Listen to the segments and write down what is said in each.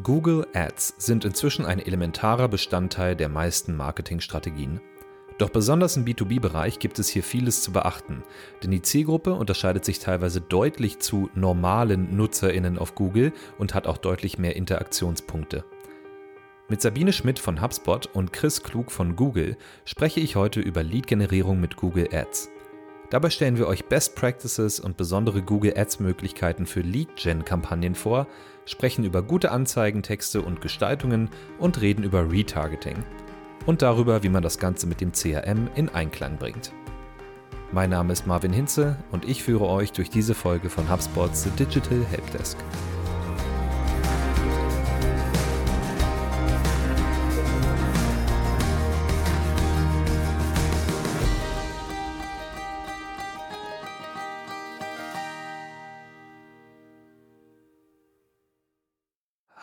Google Ads sind inzwischen ein elementarer Bestandteil der meisten Marketingstrategien. Doch besonders im B2B-Bereich gibt es hier vieles zu beachten, denn die Zielgruppe unterscheidet sich teilweise deutlich zu normalen Nutzerinnen auf Google und hat auch deutlich mehr Interaktionspunkte. Mit Sabine Schmidt von HubSpot und Chris Klug von Google spreche ich heute über Lead-Generierung mit Google Ads. Dabei stellen wir euch Best Practices und besondere Google Ads Möglichkeiten für Lead-Gen-Kampagnen vor, sprechen über gute Anzeigentexte und Gestaltungen und reden über Retargeting. Und darüber, wie man das Ganze mit dem CRM in Einklang bringt. Mein Name ist Marvin Hinze und ich führe euch durch diese Folge von HubSpots The Digital Helpdesk.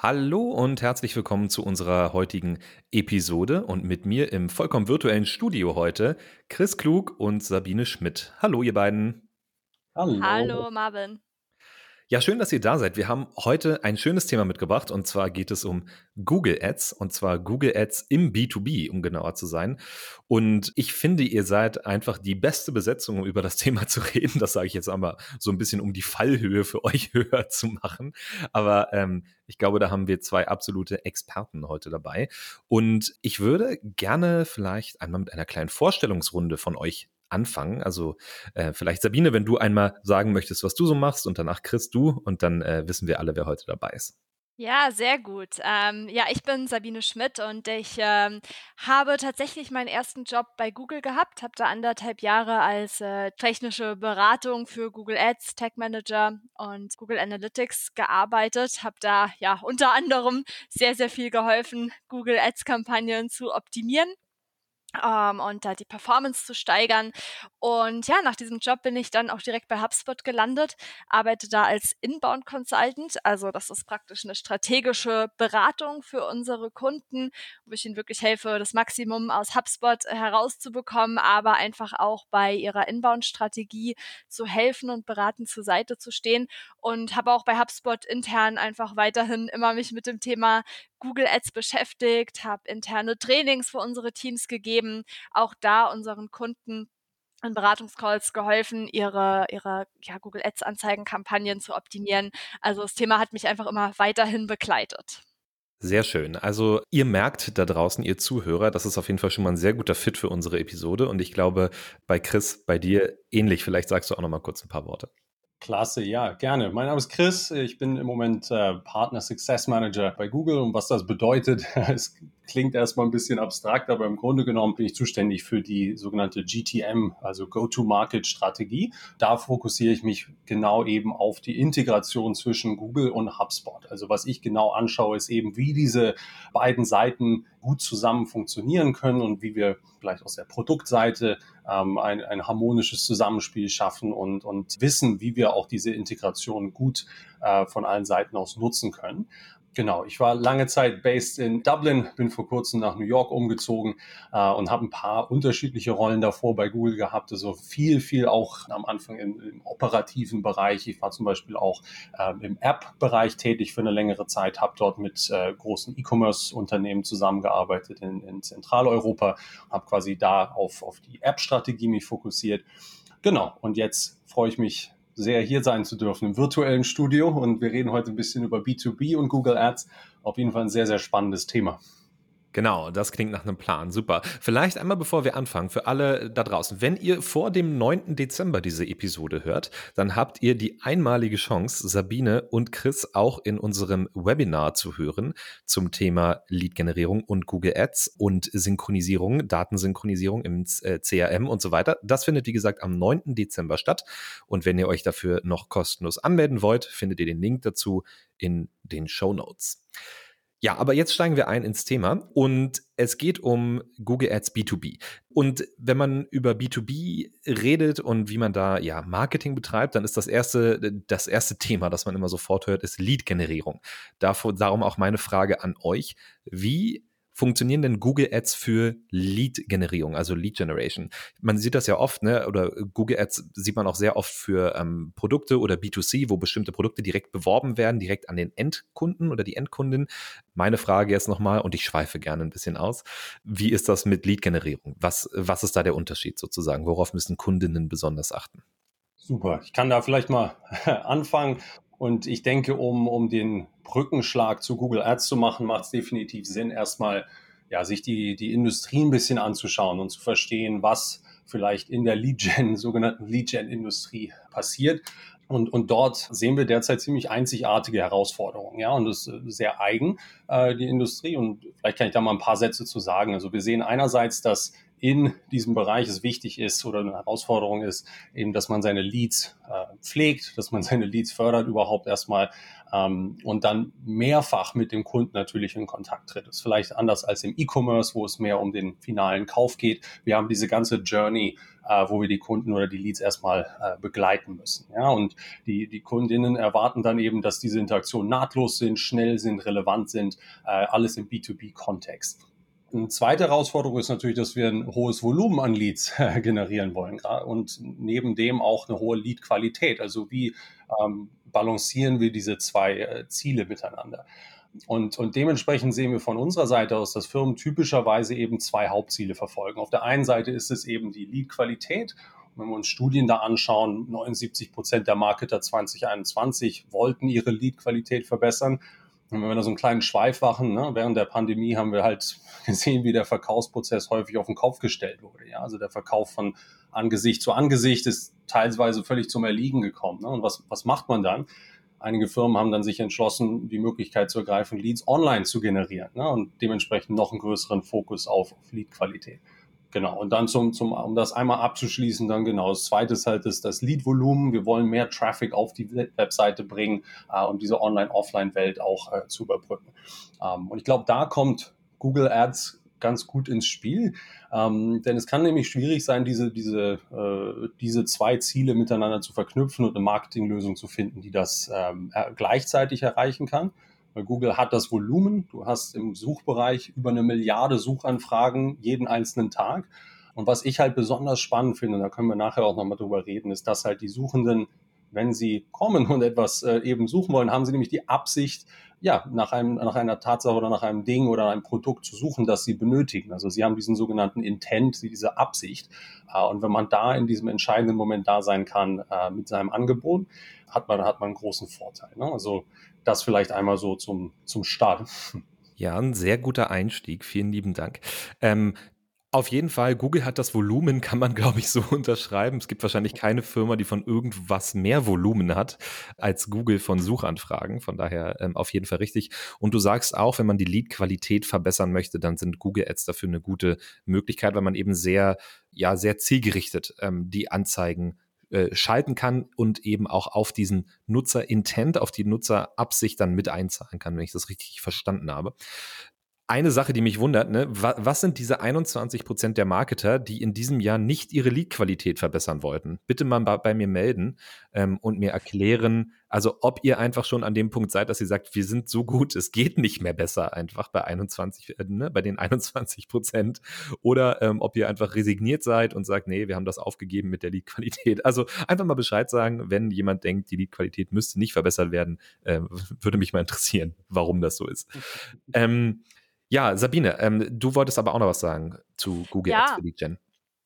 Hallo und herzlich willkommen zu unserer heutigen Episode und mit mir im vollkommen virtuellen Studio heute Chris Klug und Sabine Schmidt. Hallo ihr beiden. Hallo. Hallo Marvin. Ja, schön, dass ihr da seid. Wir haben heute ein schönes Thema mitgebracht und zwar geht es um Google Ads und zwar Google Ads im B2B, um genauer zu sein. Und ich finde, ihr seid einfach die beste Besetzung, um über das Thema zu reden. Das sage ich jetzt einmal so ein bisschen, um die Fallhöhe für euch höher zu machen. Aber ähm, ich glaube, da haben wir zwei absolute Experten heute dabei. Und ich würde gerne vielleicht einmal mit einer kleinen Vorstellungsrunde von euch anfangen. Also äh, vielleicht Sabine, wenn du einmal sagen möchtest, was du so machst und danach Chris du und dann äh, wissen wir alle, wer heute dabei ist. Ja, sehr gut. Ähm, ja, ich bin Sabine Schmidt und ich ähm, habe tatsächlich meinen ersten Job bei Google gehabt, habe da anderthalb Jahre als äh, technische Beratung für Google Ads, Tech Manager und Google Analytics gearbeitet, habe da ja unter anderem sehr, sehr viel geholfen, Google Ads Kampagnen zu optimieren ähm, und da die Performance zu steigern. Und ja, nach diesem Job bin ich dann auch direkt bei HubSpot gelandet, arbeite da als Inbound Consultant. Also das ist praktisch eine strategische Beratung für unsere Kunden, wo ich ihnen wirklich helfe, das Maximum aus HubSpot herauszubekommen, aber einfach auch bei ihrer Inbound-Strategie zu helfen und beraten zur Seite zu stehen. Und habe auch bei HubSpot intern einfach weiterhin immer mich mit dem Thema Google Ads beschäftigt, habe interne Trainings für unsere Teams gegeben, auch da unseren Kunden in Beratungscalls geholfen, ihre, ihre ja, Google Ads Anzeigenkampagnen zu optimieren. Also das Thema hat mich einfach immer weiterhin begleitet. Sehr schön. Also ihr merkt da draußen, ihr Zuhörer, das ist auf jeden Fall schon mal ein sehr guter Fit für unsere Episode. Und ich glaube, bei Chris, bei dir ähnlich. Vielleicht sagst du auch noch mal kurz ein paar Worte. Klasse, ja, gerne. Mein Name ist Chris. Ich bin im Moment äh, Partner Success Manager bei Google und was das bedeutet, es klingt erstmal ein bisschen abstrakt, aber im Grunde genommen bin ich zuständig für die sogenannte GTM, also Go-to-Market-Strategie. Da fokussiere ich mich genau eben auf die Integration zwischen Google und HubSpot. Also was ich genau anschaue, ist eben, wie diese beiden Seiten gut zusammen funktionieren können und wie wir vielleicht aus der Produktseite ähm, ein, ein harmonisches Zusammenspiel schaffen und, und wissen, wie wir auch diese Integration gut äh, von allen Seiten aus nutzen können. Genau, ich war lange Zeit based in Dublin, bin vor kurzem nach New York umgezogen äh, und habe ein paar unterschiedliche Rollen davor bei Google gehabt. Also viel, viel auch am Anfang im, im operativen Bereich. Ich war zum Beispiel auch äh, im App-Bereich tätig für eine längere Zeit, habe dort mit äh, großen E-Commerce-Unternehmen zusammengearbeitet in, in Zentraleuropa, habe quasi da auf, auf die App-Strategie mich fokussiert. Genau, und jetzt freue ich mich sehr, hier sein zu dürfen im virtuellen Studio. Und wir reden heute ein bisschen über B2B und Google Ads. Auf jeden Fall ein sehr, sehr spannendes Thema. Genau, das klingt nach einem Plan. Super. Vielleicht einmal bevor wir anfangen, für alle da draußen. Wenn ihr vor dem 9. Dezember diese Episode hört, dann habt ihr die einmalige Chance, Sabine und Chris auch in unserem Webinar zu hören zum Thema Lead-Generierung und Google Ads und Synchronisierung, Datensynchronisierung im äh, CRM und so weiter. Das findet, wie gesagt, am 9. Dezember statt. Und wenn ihr euch dafür noch kostenlos anmelden wollt, findet ihr den Link dazu in den Show Notes. Ja, aber jetzt steigen wir ein ins Thema und es geht um Google Ads B2B. Und wenn man über B2B redet und wie man da ja Marketing betreibt, dann ist das erste, das erste Thema, das man immer sofort hört, ist Lead-Generierung. Darum auch meine Frage an euch. Wie funktionieren denn Google Ads für Lead-Generierung, also Lead Generation? Man sieht das ja oft, ne? oder Google Ads sieht man auch sehr oft für ähm, Produkte oder B2C, wo bestimmte Produkte direkt beworben werden, direkt an den Endkunden oder die Endkundin. Meine Frage jetzt nochmal, und ich schweife gerne ein bisschen aus, wie ist das mit Lead-Generierung? Was, was ist da der Unterschied sozusagen? Worauf müssen Kundinnen besonders achten? Super, ich kann da vielleicht mal anfangen. Und ich denke, um, um den Brückenschlag zu Google Ads zu machen, macht es definitiv Sinn, erstmal ja, sich die, die Industrie ein bisschen anzuschauen und zu verstehen, was vielleicht in der Lead-Gen, sogenannten Lead-Gen-Industrie passiert. Und, und dort sehen wir derzeit ziemlich einzigartige Herausforderungen. Ja, und das ist sehr eigen, äh, die Industrie. Und vielleicht kann ich da mal ein paar Sätze zu sagen. Also wir sehen einerseits, dass in diesem Bereich es wichtig ist oder eine Herausforderung ist, eben, dass man seine Leads äh, pflegt, dass man seine Leads fördert überhaupt erstmal ähm, und dann mehrfach mit dem Kunden natürlich in Kontakt tritt. Das ist vielleicht anders als im E-Commerce, wo es mehr um den finalen Kauf geht. Wir haben diese ganze Journey, äh, wo wir die Kunden oder die Leads erstmal äh, begleiten müssen. Ja, und die, die Kundinnen erwarten dann eben, dass diese Interaktionen nahtlos sind, schnell sind, relevant sind, äh, alles im B2B-Kontext. Eine zweite Herausforderung ist natürlich, dass wir ein hohes Volumen an Leads generieren wollen und neben dem auch eine hohe Lead-Qualität. Also wie ähm, balancieren wir diese zwei äh, Ziele miteinander? Und, und dementsprechend sehen wir von unserer Seite aus, dass Firmen typischerweise eben zwei Hauptziele verfolgen. Auf der einen Seite ist es eben die Lead-Qualität. Wenn wir uns Studien da anschauen, 79 Prozent der Marketer 2021 wollten ihre Lead-Qualität verbessern. Wenn wir da so einen kleinen Schweif machen, ne, während der Pandemie haben wir halt gesehen, wie der Verkaufsprozess häufig auf den Kopf gestellt wurde. Ja? Also der Verkauf von Angesicht zu Angesicht ist teilweise völlig zum Erliegen gekommen. Ne? Und was, was macht man dann? Einige Firmen haben dann sich entschlossen, die Möglichkeit zu ergreifen, Leads online zu generieren ne? und dementsprechend noch einen größeren Fokus auf, auf Lead-Qualität. Genau, und dann zum, zum, um das einmal abzuschließen, dann genau, das zweite ist halt das, das Lead-Volumen. Wir wollen mehr Traffic auf die Webseite bringen, äh, um diese Online-Offline-Welt auch äh, zu überbrücken. Ähm, und ich glaube, da kommt Google Ads ganz gut ins Spiel, ähm, denn es kann nämlich schwierig sein, diese, diese, äh, diese zwei Ziele miteinander zu verknüpfen und eine Marketinglösung zu finden, die das ähm, gleichzeitig erreichen kann. Weil Google hat das Volumen. Du hast im Suchbereich über eine Milliarde Suchanfragen jeden einzelnen Tag. Und was ich halt besonders spannend finde, und da können wir nachher auch nochmal drüber reden, ist, dass halt die Suchenden, wenn sie kommen und etwas äh, eben suchen wollen, haben sie nämlich die Absicht, ja, nach, einem, nach einer Tatsache oder nach einem Ding oder einem Produkt zu suchen, das sie benötigen. Also sie haben diesen sogenannten Intent, diese Absicht. Äh, und wenn man da in diesem entscheidenden Moment da sein kann äh, mit seinem Angebot, hat man, hat man einen großen Vorteil. Ne? Also das vielleicht einmal so zum, zum Start. Ja, ein sehr guter Einstieg. Vielen lieben Dank. Ähm, auf jeden Fall, Google hat das Volumen, kann man, glaube ich, so unterschreiben. Es gibt wahrscheinlich keine Firma, die von irgendwas mehr Volumen hat als Google von Suchanfragen. Von daher ähm, auf jeden Fall richtig. Und du sagst auch, wenn man die Lead-Qualität verbessern möchte, dann sind Google Ads dafür eine gute Möglichkeit, weil man eben sehr, ja, sehr zielgerichtet ähm, die Anzeigen äh, schalten kann und eben auch auf diesen Nutzer-Intent, auf die Nutzerabsicht dann mit einzahlen kann, wenn ich das richtig verstanden habe eine Sache, die mich wundert, ne? was sind diese 21 Prozent der Marketer, die in diesem Jahr nicht ihre Lead-Qualität verbessern wollten? Bitte mal bei, bei mir melden ähm, und mir erklären, also ob ihr einfach schon an dem Punkt seid, dass ihr sagt, wir sind so gut, es geht nicht mehr besser einfach bei 21, äh, ne, bei den 21 Prozent, oder ähm, ob ihr einfach resigniert seid und sagt, nee, wir haben das aufgegeben mit der Lead-Qualität. Also einfach mal Bescheid sagen, wenn jemand denkt, die Lead-Qualität müsste nicht verbessert werden, äh, würde mich mal interessieren, warum das so ist. ähm, ja, Sabine, ähm, du wolltest aber auch noch was sagen zu Google ja. Ads für Lead Gen.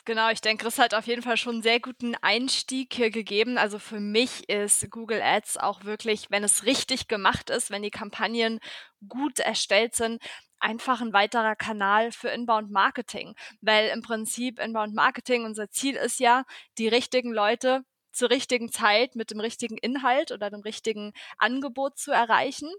Genau, ich denke, Chris hat auf jeden Fall schon einen sehr guten Einstieg hier gegeben. Also für mich ist Google Ads auch wirklich, wenn es richtig gemacht ist, wenn die Kampagnen gut erstellt sind, einfach ein weiterer Kanal für Inbound Marketing. Weil im Prinzip Inbound Marketing, unser Ziel ist ja, die richtigen Leute zur richtigen Zeit mit dem richtigen Inhalt oder dem richtigen Angebot zu erreichen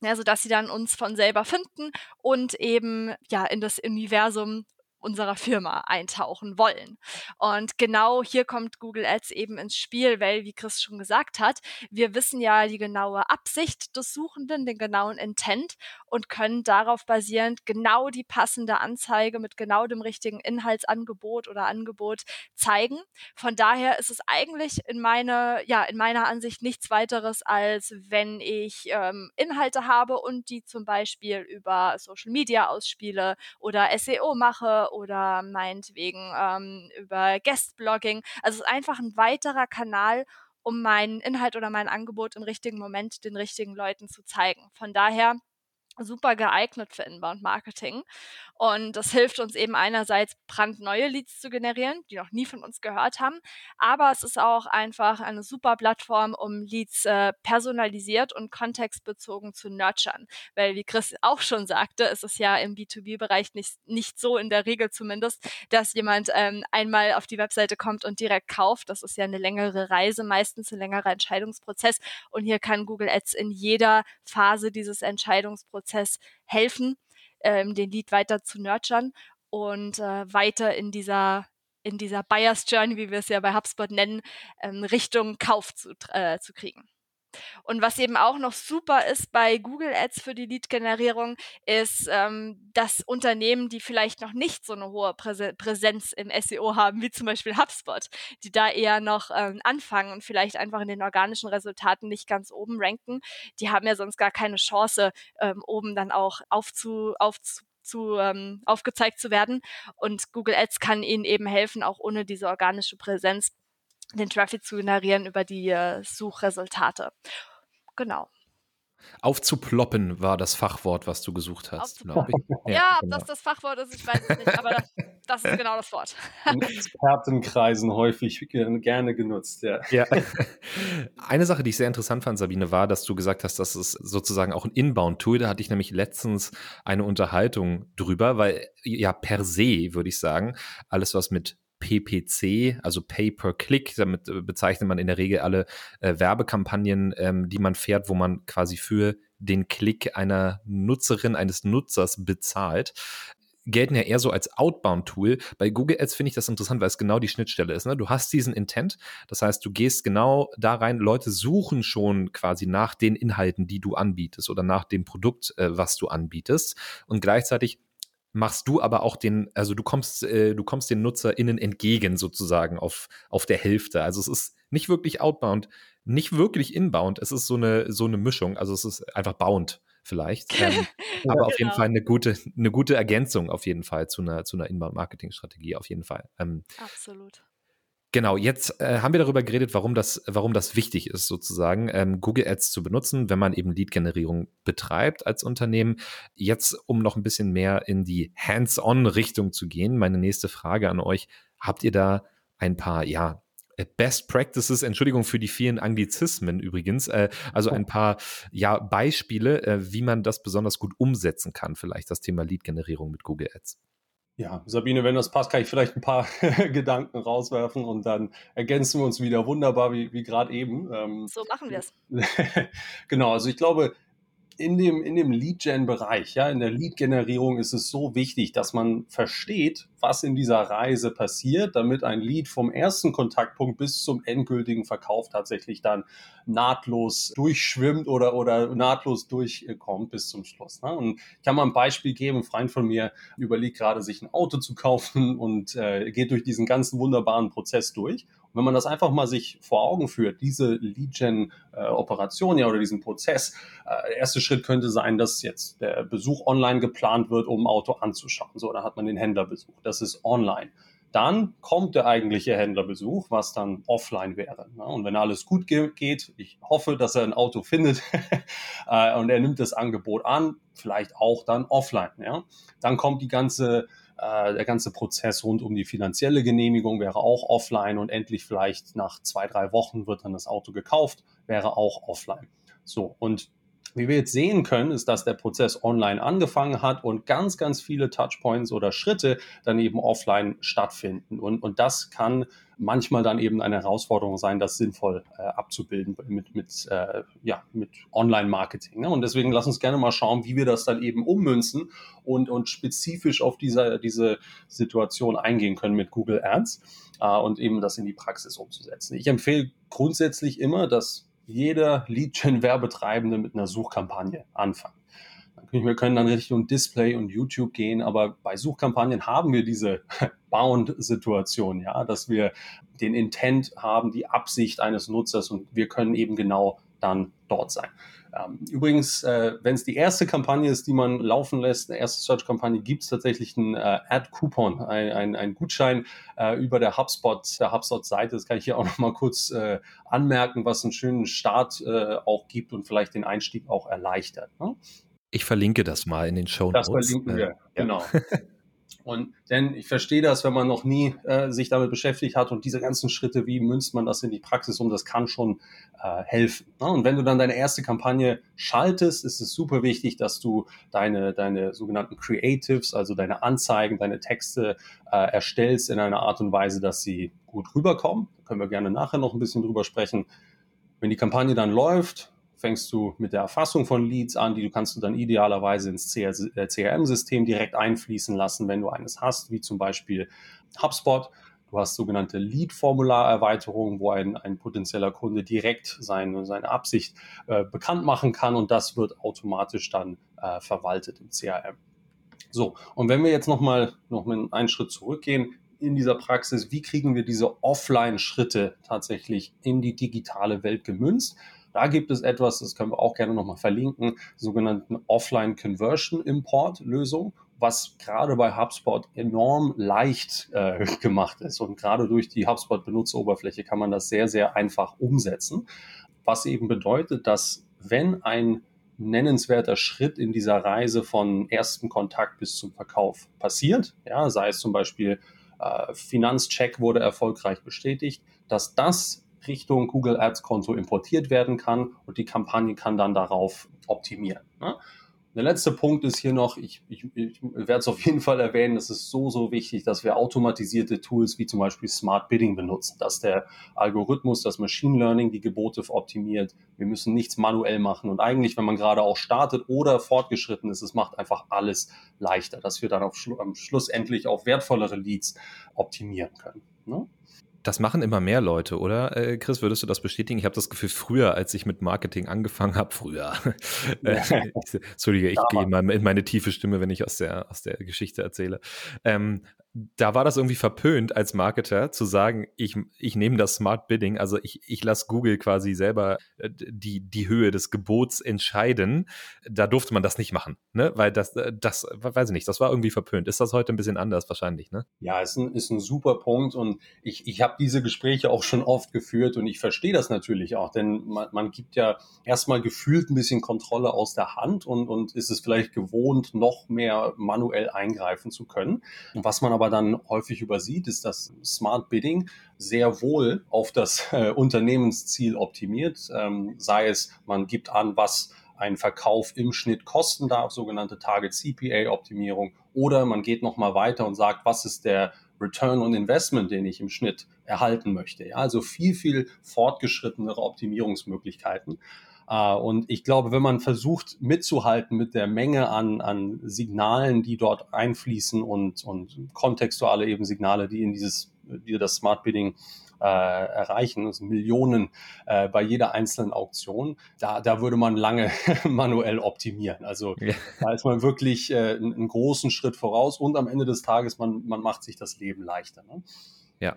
ja, sodass sie dann uns von selber finden und eben ja in das Universum unserer Firma eintauchen wollen. Und genau hier kommt Google Ads eben ins Spiel, weil, wie Chris schon gesagt hat, wir wissen ja die genaue Absicht des Suchenden, den genauen Intent und können darauf basierend genau die passende Anzeige mit genau dem richtigen Inhaltsangebot oder Angebot zeigen. Von daher ist es eigentlich in meiner, ja, in meiner Ansicht nichts weiteres, als wenn ich ähm, Inhalte habe und die zum Beispiel über Social Media ausspiele oder SEO mache oder meinetwegen ähm, über Guestblogging. Also es ist einfach ein weiterer Kanal, um meinen Inhalt oder mein Angebot im richtigen Moment den richtigen Leuten zu zeigen. Von daher super geeignet für Inbound Marketing. Und das hilft uns eben einerseits brandneue Leads zu generieren, die noch nie von uns gehört haben. Aber es ist auch einfach eine super Plattform, um Leads äh, personalisiert und kontextbezogen zu nurturen. Weil, wie Chris auch schon sagte, ist es ja im B2B-Bereich nicht, nicht so in der Regel zumindest, dass jemand ähm, einmal auf die Webseite kommt und direkt kauft. Das ist ja eine längere Reise, meistens ein längerer Entscheidungsprozess. Und hier kann Google Ads in jeder Phase dieses Entscheidungsprozesses helfen ähm, den Lead weiter zu nurturen und äh, weiter in dieser in dieser Buyer's Journey, wie wir es ja bei HubSpot nennen, ähm, Richtung Kauf zu, äh, zu kriegen. Und was eben auch noch super ist bei Google Ads für die Lead-Generierung, ist, ähm, dass Unternehmen, die vielleicht noch nicht so eine hohe Präse Präsenz im SEO haben, wie zum Beispiel HubSpot, die da eher noch ähm, anfangen und vielleicht einfach in den organischen Resultaten nicht ganz oben ranken, die haben ja sonst gar keine Chance, ähm, oben dann auch aufzu, aufzu zu, ähm, aufgezeigt zu werden. Und Google Ads kann ihnen eben helfen, auch ohne diese organische Präsenz den Traffic zu generieren über die äh, Suchresultate. Genau. Aufzuploppen war das Fachwort, was du gesucht hast, glaube ich. Ja, ja ob genau. das das Fachwort ist, ich weiß es nicht, aber das, das ist genau das Wort. In Expertenkreisen häufig gerne genutzt, ja. ja. Eine Sache, die ich sehr interessant fand, Sabine, war, dass du gesagt hast, das ist sozusagen auch ein Inbound-Tool. Da hatte ich nämlich letztens eine Unterhaltung drüber, weil ja per se, würde ich sagen, alles, was mit PPC, also Pay per Click. Damit äh, bezeichnet man in der Regel alle äh, Werbekampagnen, ähm, die man fährt, wo man quasi für den Klick einer Nutzerin, eines Nutzers bezahlt gelten ja eher so als Outbound-Tool. Bei Google Ads finde ich das interessant, weil es genau die Schnittstelle ist. Ne? Du hast diesen Intent, das heißt, du gehst genau da rein, Leute suchen schon quasi nach den Inhalten, die du anbietest oder nach dem Produkt, äh, was du anbietest und gleichzeitig machst du aber auch den, also du kommst, äh, du kommst den NutzerInnen entgegen sozusagen auf, auf der Hälfte. Also es ist nicht wirklich outbound, nicht wirklich inbound. Es ist so eine, so eine Mischung. Also es ist einfach bound vielleicht. Ähm, aber auf jeden genau. Fall eine gute, eine gute Ergänzung auf jeden Fall zu einer, zu einer Inbound-Marketing-Strategie auf jeden Fall. Ähm, Absolut. Genau, jetzt äh, haben wir darüber geredet, warum das, warum das wichtig ist, sozusagen, ähm, Google Ads zu benutzen, wenn man eben Lead-Generierung betreibt als Unternehmen. Jetzt, um noch ein bisschen mehr in die Hands-on-Richtung zu gehen, meine nächste Frage an euch. Habt ihr da ein paar, ja, äh, Best Practices, Entschuldigung für die vielen Anglizismen übrigens, äh, also ein paar ja, Beispiele, äh, wie man das besonders gut umsetzen kann, vielleicht das Thema Lead-Generierung mit Google Ads. Ja, Sabine, wenn das passt, kann ich vielleicht ein paar Gedanken rauswerfen und dann ergänzen wir uns wieder wunderbar, wie, wie gerade eben. Ähm, so machen wir es. genau, also ich glaube, in dem, in dem Lead-Gen-Bereich, ja, in der Lead-Generierung ist es so wichtig, dass man versteht, was in dieser Reise passiert, damit ein Lead vom ersten Kontaktpunkt bis zum endgültigen Verkauf tatsächlich dann nahtlos durchschwimmt oder, oder nahtlos durchkommt bis zum Schluss. Ne? Und ich kann mal ein Beispiel geben. Ein Freund von mir überlegt gerade, sich ein Auto zu kaufen und äh, geht durch diesen ganzen wunderbaren Prozess durch. Wenn man das einfach mal sich vor Augen führt, diese Lead-Gen-Operation äh, ja oder diesen Prozess, äh, der erste Schritt könnte sein, dass jetzt der Besuch online geplant wird, um ein Auto anzuschauen. So, da hat man den Händlerbesuch. Das ist online. Dann kommt der eigentliche Händlerbesuch, was dann offline wäre. Ne? Und wenn alles gut geht, ich hoffe, dass er ein Auto findet äh, und er nimmt das Angebot an, vielleicht auch dann offline. Dann kommt die ganze äh, der ganze Prozess rund um die finanzielle Genehmigung wäre auch offline und endlich vielleicht nach zwei, drei Wochen wird dann das Auto gekauft, wäre auch offline. So, und Wie wir jetzt sehen können, ist, dass der Prozess online angefangen hat und ganz, ganz viele Touchpoints oder Schritte dann eben offline stattfinden. Und, und das kann manchmal dann eben eine Herausforderung sein, das sinnvoll äh, abzubilden mit, mit, äh, ja, mit Online-Marketing. Ne? Und deswegen lass uns gerne mal schauen, wie wir das dann eben ummünzen und, und spezifisch auf diese, diese Situation eingehen können mit Google Ads äh, und eben das in die Praxis umzusetzen. Ich empfehle grundsätzlich immer, dass jeder Lead-Gen-Werbetreibende mit einer Suchkampagne anfangen. Wir können dann Richtung Display und YouTube gehen, aber bei Suchkampagnen haben wir diese Bound-Situation, ja, dass wir den Intent haben, die Absicht eines Nutzers und wir können eben genau dann dort sein. Ähm, übrigens, äh, wenn es die erste Kampagne ist, die man laufen lässt, eine erste Search-Kampagne, gibt es tatsächlich einen äh, Ad-Coupon, ein, ein, ein Gutschein äh, über der HubSpot, der HubSpot-Seite. Das kann ich hier auch noch mal kurz äh, anmerken, was einen schönen Start äh, auch gibt und vielleicht den Einstieg auch erleichtert. Ne? Ich verlinke das mal in den Show Notes. Das verlinken wir, äh, genau. Und denn ich verstehe das, wenn man noch nie äh, sich damit beschäftigt hat und diese ganzen Schritte, wie münzt man das in die Praxis um, das kann schon äh, helfen. Ne? Und wenn du dann deine erste Kampagne schaltest, ist es super wichtig, dass du deine, deine sogenannten Creatives, also deine Anzeigen, deine Texte äh, erstellst in einer Art und Weise, dass sie gut rüberkommen. Da können wir gerne nachher noch ein bisschen drüber sprechen. Wenn die Kampagne dann läuft, fängst du mit der Erfassung von Leads an, die du kannst du dann idealerweise ins CRM-System äh, direkt einfließen lassen, wenn du eines hast, wie zum Beispiel HubSpot. Du hast sogenannte Lead-Formularerweiterungen, wo ein, ein potenzieller Kunde direkt seine, seine Absicht äh, bekannt machen kann und das wird automatisch dann äh, verwaltet im CRM. So, und wenn wir jetzt nochmal noch einen Schritt zurückgehen in dieser Praxis, wie kriegen wir diese Offline-Schritte tatsächlich in die digitale Welt gemünzt? Da gibt es etwas, das können wir auch gerne nochmal verlinken, sogenannten Offline Conversion Import Lösung, was gerade bei HubSpot enorm leicht äh, gemacht ist. Und gerade durch die HubSpot Benutzeroberfläche kann man das sehr, sehr einfach umsetzen. Was eben bedeutet, dass wenn ein nennenswerter Schritt in dieser Reise von ersten Kontakt bis zum Verkauf passiert, ja, sei es zum Beispiel äh, Finanzcheck wurde erfolgreich bestätigt, dass das Richtung Google Ads Konto importiert werden kann und die Kampagne kann dann darauf optimieren. Ne? Der letzte Punkt ist hier noch, ich, ich, ich werde es auf jeden Fall erwähnen, es ist so, so wichtig, dass wir automatisierte Tools wie zum Beispiel Smart Bidding benutzen, dass der Algorithmus, das Machine Learning die Gebote optimiert. Wir müssen nichts manuell machen und eigentlich, wenn man gerade auch startet oder fortgeschritten ist, es macht einfach alles leichter, dass wir dann auf, am Schluss endlich auf wertvollere Leads optimieren können. Ne? Das machen immer mehr Leute, oder? Äh, Chris, würdest du das bestätigen? Ich habe das Gefühl, früher, als ich mit Marketing angefangen habe, früher. Äh, Entschuldige, ich gehe mal in meine tiefe Stimme, wenn ich aus der, aus der Geschichte erzähle. Ähm, da war das irgendwie verpönt als Marketer zu sagen, ich, ich nehme das Smart Bidding, also ich, ich lasse Google quasi selber äh, die, die Höhe des Gebots entscheiden. Da durfte man das nicht machen, ne? Weil das, äh, das, weiß ich nicht, das war irgendwie verpönt. Ist das heute ein bisschen anders wahrscheinlich, ne? Ja, ist ein, ist ein super Punkt und ich, ich habe diese Gespräche auch schon oft geführt und ich verstehe das natürlich auch, denn man, man gibt ja erstmal gefühlt ein bisschen Kontrolle aus der Hand und, und ist es vielleicht gewohnt, noch mehr manuell eingreifen zu können. Was man aber aber dann häufig übersieht, ist, dass Smart Bidding sehr wohl auf das äh, Unternehmensziel optimiert. Ähm, sei es, man gibt an, was ein Verkauf im Schnitt kosten darf, sogenannte Target CPA Optimierung, oder man geht noch mal weiter und sagt, was ist der Return on Investment, den ich im Schnitt erhalten möchte. Ja, also viel, viel fortgeschrittenere Optimierungsmöglichkeiten. Äh, und ich glaube, wenn man versucht mitzuhalten mit der Menge an, an Signalen, die dort einfließen und, und kontextuale eben Signale, die in dieses, die das Smart Bidding äh, erreichen, also Millionen äh, bei jeder einzelnen Auktion, da, da würde man lange manuell optimieren. Also ja. da ist man wirklich äh, einen großen Schritt voraus und am Ende des Tages, man, man macht sich das Leben leichter. Ne? Ja,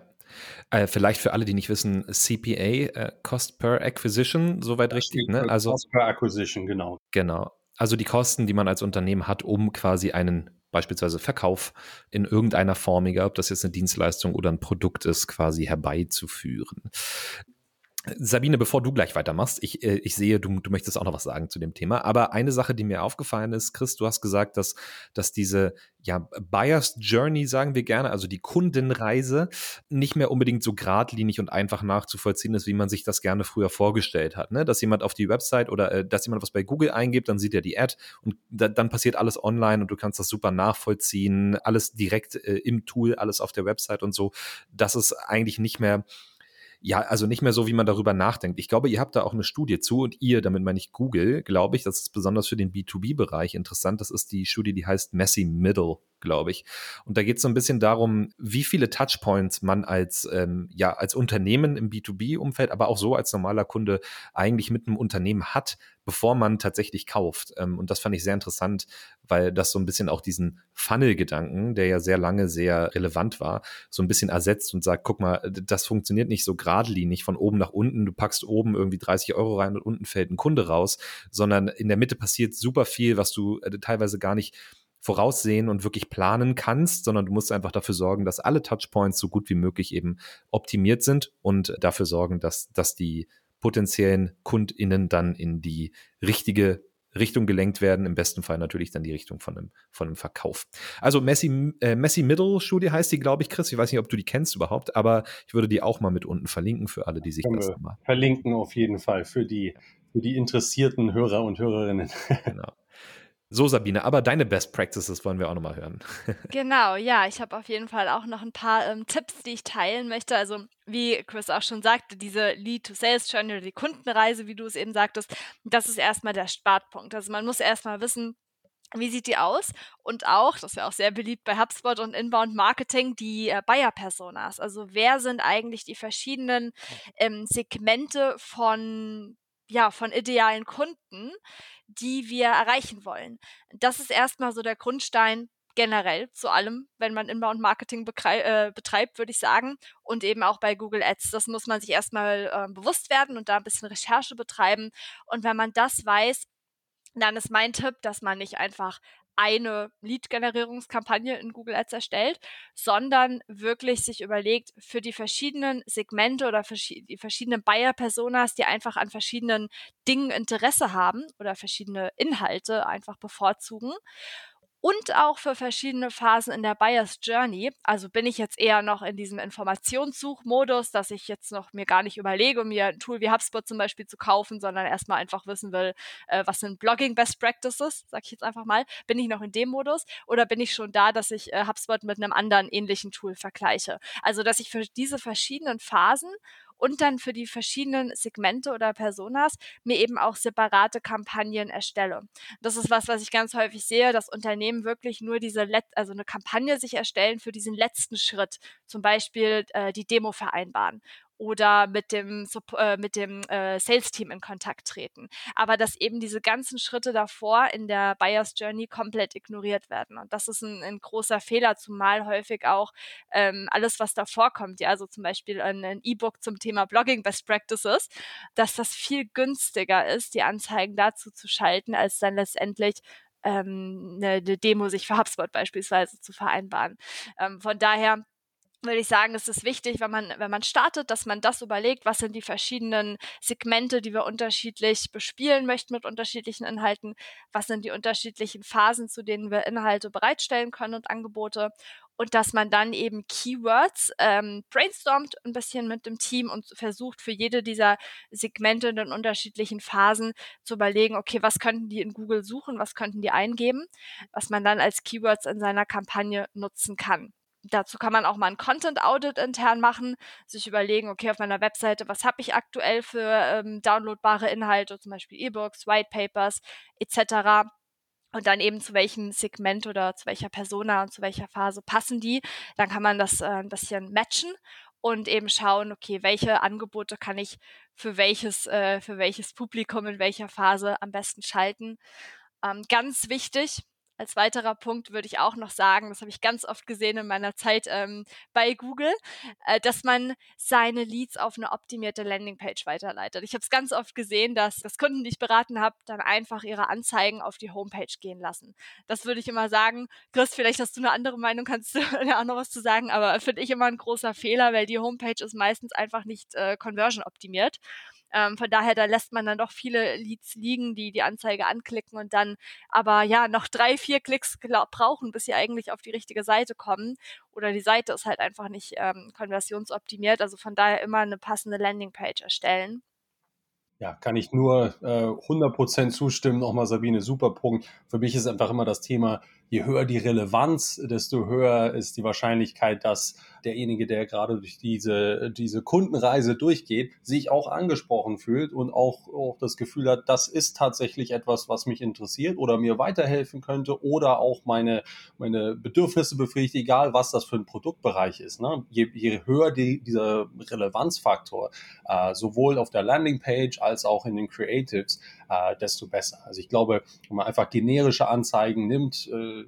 äh, vielleicht für alle, die nicht wissen, CPA, äh, Cost per Acquisition, soweit ja, richtig, ne? Also Cost per Acquisition, genau. Genau. Also die Kosten, die man als Unternehmen hat, um quasi einen beispielsweise Verkauf in irgendeiner Form, egal ob das jetzt eine Dienstleistung oder ein Produkt ist, quasi herbeizuführen. Sabine, bevor du gleich weitermachst, ich, äh, ich sehe, du, du möchtest auch noch was sagen zu dem Thema. Aber eine Sache, die mir aufgefallen ist, Chris, du hast gesagt, dass, dass diese ja, Buyer's Journey, sagen wir gerne, also die Kundenreise, nicht mehr unbedingt so geradlinig und einfach nachzuvollziehen ist, wie man sich das gerne früher vorgestellt hat. Ne? Dass jemand auf die Website oder äh, dass jemand was bei Google eingibt, dann sieht er die Ad und da, dann passiert alles online und du kannst das super nachvollziehen, alles direkt äh, im Tool, alles auf der Website und so. Das ist eigentlich nicht mehr ja, also nicht mehr so, wie man darüber nachdenkt. Ich glaube, ihr habt da auch eine Studie zu und ihr, damit meine ich Google, glaube ich, das ist besonders für den B2B-Bereich interessant. Das ist die Studie, die heißt Messy Middle glaube ich. Und da geht es so ein bisschen darum, wie viele Touchpoints man als, ähm, ja, als Unternehmen im B2B-Umfeld, aber auch so als normaler Kunde eigentlich mit einem Unternehmen hat, bevor man tatsächlich kauft. Ähm, und das fand ich sehr interessant, weil das so ein bisschen auch diesen Funnel-Gedanken, der ja sehr lange sehr relevant war, so ein bisschen ersetzt und sagt, guck mal, das funktioniert nicht so geradlinig von oben nach unten. Du packst oben irgendwie 30 Euro rein und unten fällt ein Kunde raus, sondern in der Mitte passiert super viel, was du äh, teilweise gar nicht voraussehen und wirklich planen kannst, sondern du musst einfach dafür sorgen, dass alle Touchpoints so gut wie möglich eben optimiert sind und dafür sorgen, dass, dass die potenziellen KundInnen dann in die richtige Richtung gelenkt werden, im besten Fall natürlich dann die Richtung von einem, von einem Verkauf. Also Messi, äh, Messi Middle Studie heißt die, glaube ich, Chris. Ich weiß nicht, ob du die kennst überhaupt, aber ich würde die auch mal mit unten verlinken für alle, die sich das mal. Verlinken auf jeden Fall für die, für die interessierten Hörer und Hörerinnen. Genau. So, Sabine, aber deine Best Practices wollen wir auch nochmal hören. genau, ja, ich habe auf jeden Fall auch noch ein paar ähm, Tipps, die ich teilen möchte. Also, wie Chris auch schon sagte, diese Lead-to-Sales-Journey oder die Kundenreise, wie du es eben sagtest, das ist erstmal der Startpunkt. Also, man muss erstmal wissen, wie sieht die aus? Und auch, das wäre auch sehr beliebt bei HubSpot und Inbound Marketing, die äh, Buyer-Personas. Also wer sind eigentlich die verschiedenen ähm, Segmente von ja, von idealen Kunden, die wir erreichen wollen. Das ist erstmal so der Grundstein generell zu allem, wenn man Inbound Marketing äh, betreibt, würde ich sagen. Und eben auch bei Google Ads. Das muss man sich erstmal äh, bewusst werden und da ein bisschen Recherche betreiben. Und wenn man das weiß, dann ist mein Tipp, dass man nicht einfach eine Lead-Generierungskampagne in Google Ads erstellt, sondern wirklich sich überlegt, für die verschiedenen Segmente oder die verschiedenen Buyer-Personas, die einfach an verschiedenen Dingen Interesse haben oder verschiedene Inhalte einfach bevorzugen und auch für verschiedene Phasen in der Buyer's Journey. Also bin ich jetzt eher noch in diesem Informationssuchmodus, dass ich jetzt noch mir gar nicht überlege, mir ein Tool wie HubSpot zum Beispiel zu kaufen, sondern erstmal einfach wissen will, äh, was sind Blogging Best Practices, sag ich jetzt einfach mal. Bin ich noch in dem Modus oder bin ich schon da, dass ich äh, HubSpot mit einem anderen ähnlichen Tool vergleiche? Also, dass ich für diese verschiedenen Phasen und dann für die verschiedenen Segmente oder Personas mir eben auch separate Kampagnen erstelle. Das ist was, was ich ganz häufig sehe, dass Unternehmen wirklich nur diese, Let also eine Kampagne sich erstellen für diesen letzten Schritt, zum Beispiel äh, die Demo vereinbaren oder mit dem, äh, mit dem äh, Sales-Team in Kontakt treten. Aber dass eben diese ganzen Schritte davor in der Buyer's Journey komplett ignoriert werden. Und das ist ein, ein großer Fehler, zumal häufig auch ähm, alles, was davor kommt, ja, also zum Beispiel ein E-Book zum Thema Blogging Best Practices, dass das viel günstiger ist, die Anzeigen dazu zu schalten, als dann letztendlich ähm, eine, eine Demo sich für HubSpot beispielsweise zu vereinbaren. Ähm, von daher würde ich sagen, es ist wichtig, wenn man, wenn man startet, dass man das überlegt, was sind die verschiedenen Segmente, die wir unterschiedlich bespielen möchten mit unterschiedlichen Inhalten, was sind die unterschiedlichen Phasen, zu denen wir Inhalte bereitstellen können und Angebote und dass man dann eben Keywords ähm, brainstormt ein bisschen mit dem Team und versucht für jede dieser Segmente in den unterschiedlichen Phasen zu überlegen, okay, was könnten die in Google suchen, was könnten die eingeben, was man dann als Keywords in seiner Kampagne nutzen kann. Dazu kann man auch mal ein Content Audit intern machen, sich überlegen, okay, auf meiner Webseite, was habe ich aktuell für ähm, downloadbare Inhalte, zum Beispiel E-Books, White Papers etc. Und dann eben zu welchem Segment oder zu welcher Persona und zu welcher Phase passen die. Dann kann man das äh, ein bisschen matchen und eben schauen, okay, welche Angebote kann ich für welches, äh, für welches Publikum in welcher Phase am besten schalten. Ähm, ganz wichtig, Als weiterer Punkt würde ich auch noch sagen, das habe ich ganz oft gesehen in meiner Zeit ähm, bei Google, äh, dass man seine Leads auf eine optimierte Landingpage weiterleitet. Ich habe es ganz oft gesehen, dass das Kunden, die ich beraten habe, dann einfach ihre Anzeigen auf die Homepage gehen lassen. Das würde ich immer sagen. Chris, vielleicht hast du eine andere Meinung, kannst du ja auch noch was zu sagen, aber finde ich immer ein großer Fehler, weil die Homepage ist meistens einfach nicht äh, conversion optimiert. Ähm, von daher, da lässt man dann doch viele Leads liegen, die die Anzeige anklicken und dann aber ja noch drei, vier Klicks brauchen, bis sie eigentlich auf die richtige Seite kommen. Oder die Seite ist halt einfach nicht ähm, konversionsoptimiert. Also von daher immer eine passende Landingpage erstellen. Ja, kann ich nur äh, 100% zustimmen. Nochmal Sabine, super Punkt. Für mich ist einfach immer das Thema, je höher die Relevanz, desto höher ist die Wahrscheinlichkeit, dass derjenige, der gerade durch diese, diese Kundenreise durchgeht, sich auch angesprochen fühlt und auch, auch das Gefühl hat, das ist tatsächlich etwas, was mich interessiert oder mir weiterhelfen könnte oder auch meine, meine Bedürfnisse befriedigt, egal was das für ein Produktbereich ist. Ne? Je, je höher die, dieser Relevanzfaktor, äh, sowohl auf der Landingpage als auch in den Creatives, äh, desto besser. Also ich glaube, wenn man einfach generische Anzeigen nimmt, äh,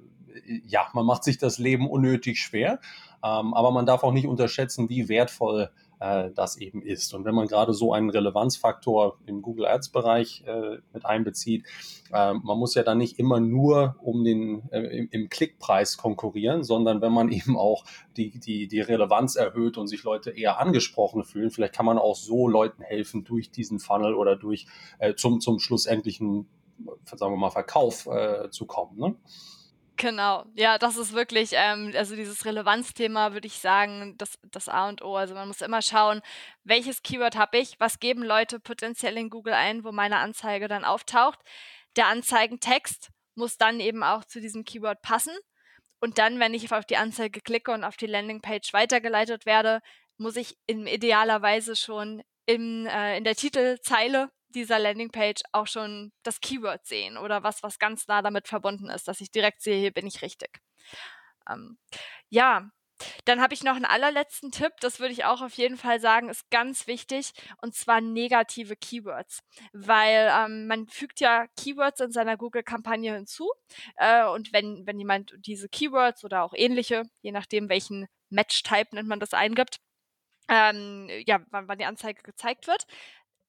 ja, man macht sich das Leben unnötig schwer, aber man darf auch nicht unterschätzen, wie wertvoll äh, das eben ist. Und wenn man gerade so einen Relevanzfaktor im Google Ads Bereich äh, mit einbezieht, äh, man muss ja dann nicht immer nur um den äh, im, im, Klickpreis konkurrieren, sondern wenn man eben auch die, die, die Relevanz erhöht und sich Leute eher angesprochen fühlen, vielleicht kann man auch so Leuten helfen durch diesen Funnel oder durch äh, zum, zum schlussendlichen, sagen wir mal, Verkauf äh, zu kommen. Ne? Genau, ja, das ist wirklich, ähm, also dieses Relevanzthema würde ich sagen, das, das A und O. Also man muss immer schauen, welches Keyword habe ich, was geben Leute potenziell in Google ein, wo meine Anzeige dann auftaucht. Der Anzeigentext muss dann eben auch zu diesem Keyword passen. Und dann, wenn ich auf die Anzeige klicke und auf die Landingpage weitergeleitet werde, muss ich in idealer Weise schon in, äh, in der Titelzeile dieser Landingpage auch schon das Keyword sehen oder was, was ganz nah damit verbunden ist, dass ich direkt sehe, hier bin ich richtig. Ähm, ja, dann habe ich noch einen allerletzten Tipp, das würde ich auch auf jeden Fall sagen, ist ganz wichtig, und zwar negative Keywords. Weil ähm, man fügt ja Keywords in seiner Google-Kampagne hinzu. Äh, und wenn, wenn jemand diese Keywords oder auch ähnliche, je nachdem welchen Match-Type nennt man das eingibt, ähm, ja, wann, wann die Anzeige gezeigt wird,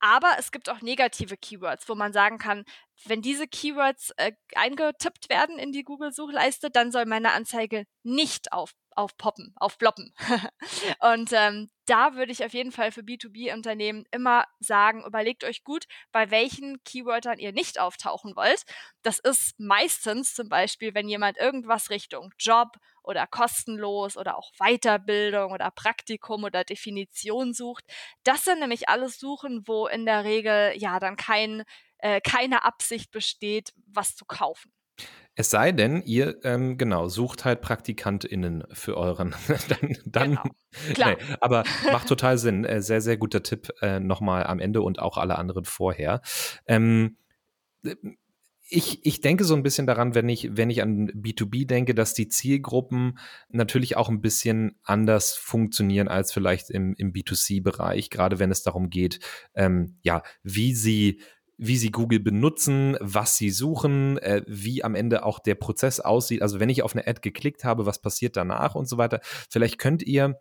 aber es gibt auch negative Keywords, wo man sagen kann, wenn diese Keywords äh, eingetippt werden in die Google-Suchleiste, dann soll meine Anzeige nicht auf aufpoppen, aufploppen. und ähm, da würde ich auf jeden Fall für B2B-Unternehmen immer sagen, überlegt euch gut, bei welchen Keywörtern ihr nicht auftauchen wollt. Das ist meistens zum Beispiel, wenn jemand irgendwas Richtung Job oder kostenlos oder auch Weiterbildung oder Praktikum oder Definition sucht. Das sind nämlich alles Suchen, wo in der Regel ja dann kein, äh, keine Absicht besteht, was zu kaufen. Es sei denn, ihr ähm, genau sucht halt PraktikantInnen für euren. dann, dann genau. Klar. Nee, aber macht total Sinn. Äh, sehr, sehr guter Tipp äh, nochmal am Ende und auch alle anderen vorher. Ähm, ich, ich denke so ein bisschen daran, wenn ich, wenn ich an B2B denke, dass die Zielgruppen natürlich auch ein bisschen anders funktionieren als vielleicht im, im B2C-Bereich, gerade wenn es darum geht, ähm, ja, wie sie wie sie Google benutzen, was sie suchen, äh, wie am Ende auch der Prozess aussieht. Also wenn ich auf eine Ad geklickt habe, was passiert danach und so weiter. Vielleicht könnt ihr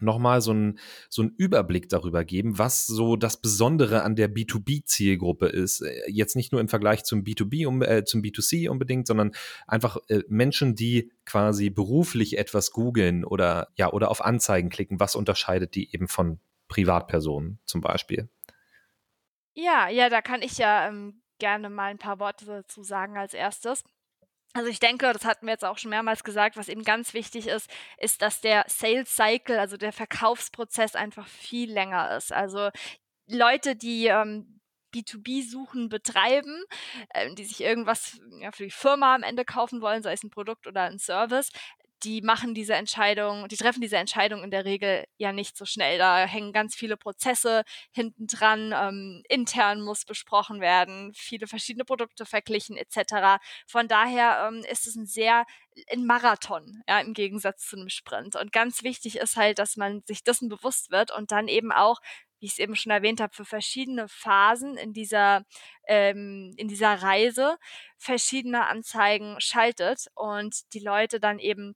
nochmal so einen so einen Überblick darüber geben, was so das Besondere an der B2B-Zielgruppe ist. Äh, jetzt nicht nur im Vergleich zum B2B, um, äh, zum B2C unbedingt, sondern einfach äh, Menschen, die quasi beruflich etwas googeln oder ja oder auf Anzeigen klicken. Was unterscheidet die eben von Privatpersonen zum Beispiel? Ja, ja, da kann ich ja ähm, gerne mal ein paar Worte dazu sagen als erstes. Also ich denke, das hatten wir jetzt auch schon mehrmals gesagt, was eben ganz wichtig ist, ist, dass der Sales Cycle, also der Verkaufsprozess einfach viel länger ist. Also Leute, die ähm, B2B-Suchen betreiben, äh, die sich irgendwas ja, für die Firma am Ende kaufen wollen, sei es ein Produkt oder ein Service, die machen diese Entscheidung, die treffen diese Entscheidung in der Regel ja nicht so schnell. Da hängen ganz viele Prozesse hinten dran. Ähm, intern muss besprochen werden, viele verschiedene Produkte verglichen etc. Von daher ähm, ist es ein sehr ein Marathon, ja, im Gegensatz zu einem Sprint. Und ganz wichtig ist halt, dass man sich dessen bewusst wird und dann eben auch wie ich es eben schon erwähnt habe, für verschiedene Phasen in dieser, ähm, in dieser Reise verschiedene Anzeigen schaltet und die Leute dann eben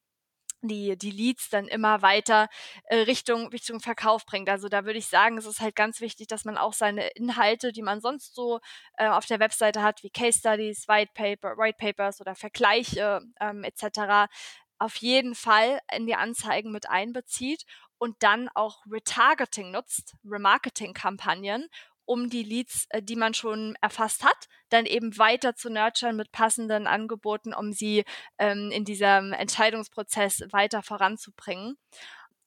die, die Leads dann immer weiter äh, Richtung, Richtung Verkauf bringt. Also da würde ich sagen, es ist halt ganz wichtig, dass man auch seine Inhalte, die man sonst so äh, auf der Webseite hat, wie Case Studies, White Paper, White Papers oder Vergleiche ähm, etc., auf jeden Fall in die Anzeigen mit einbezieht und dann auch Retargeting nutzt, Remarketing-Kampagnen, um die Leads, äh, die man schon erfasst hat, dann eben weiter zu nurturen mit passenden Angeboten, um sie ähm, in diesem Entscheidungsprozess weiter voranzubringen.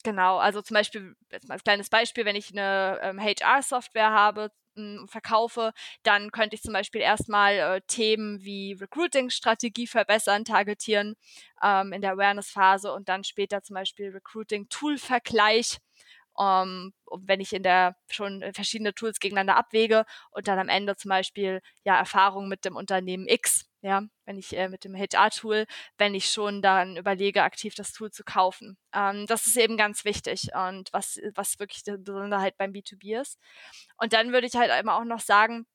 Genau, also zum Beispiel, jetzt mal als kleines Beispiel, wenn ich eine ähm, HR-Software habe, hm, verkaufe, dann könnte ich zum Beispiel erstmal äh, Themen wie Recruiting-Strategie verbessern, targetieren ähm, in der Awareness-Phase und dann später zum Beispiel Recruiting-Tool-Vergleich um, ähm, wenn ich in der schon verschiedene Tools gegeneinander abwäge und dann am Ende zum Beispiel ja Erfahrung mit dem Unternehmen X, ja, wenn ich äh, mit dem HR-Tool, wenn ich schon dann überlege, aktiv das Tool zu kaufen. Ähm, das ist eben ganz wichtig und was, was wirklich die Besonderheit beim B2B ist. Und dann würde ich halt immer auch noch sagen,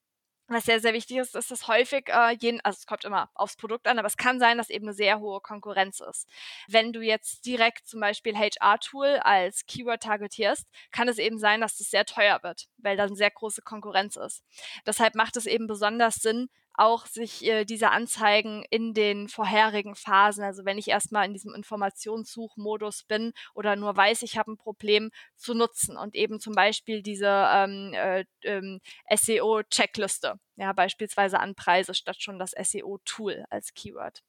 was sehr, sehr wichtig ist, ist, dass häufig äh, jeden, also es kommt immer aufs Produkt an, aber es kann sein, dass eben eine sehr hohe Konkurrenz ist. Wenn du jetzt direkt zum Beispiel HR-Tool als Keyword targetierst, kann es eben sein, dass das sehr teuer wird, weil da eine sehr große Konkurrenz ist. Deshalb macht es eben besonders Sinn, auch sich äh, diese Anzeigen in den vorherigen Phasen, also wenn ich erstmal in diesem Informationssuchmodus bin oder nur weiß, ich habe ein Problem, zu nutzen und eben zum Beispiel diese ähm, äh, ähm, SEO-Checkliste, ja, beispielsweise an Preise statt schon das SEO-Tool als Keyword.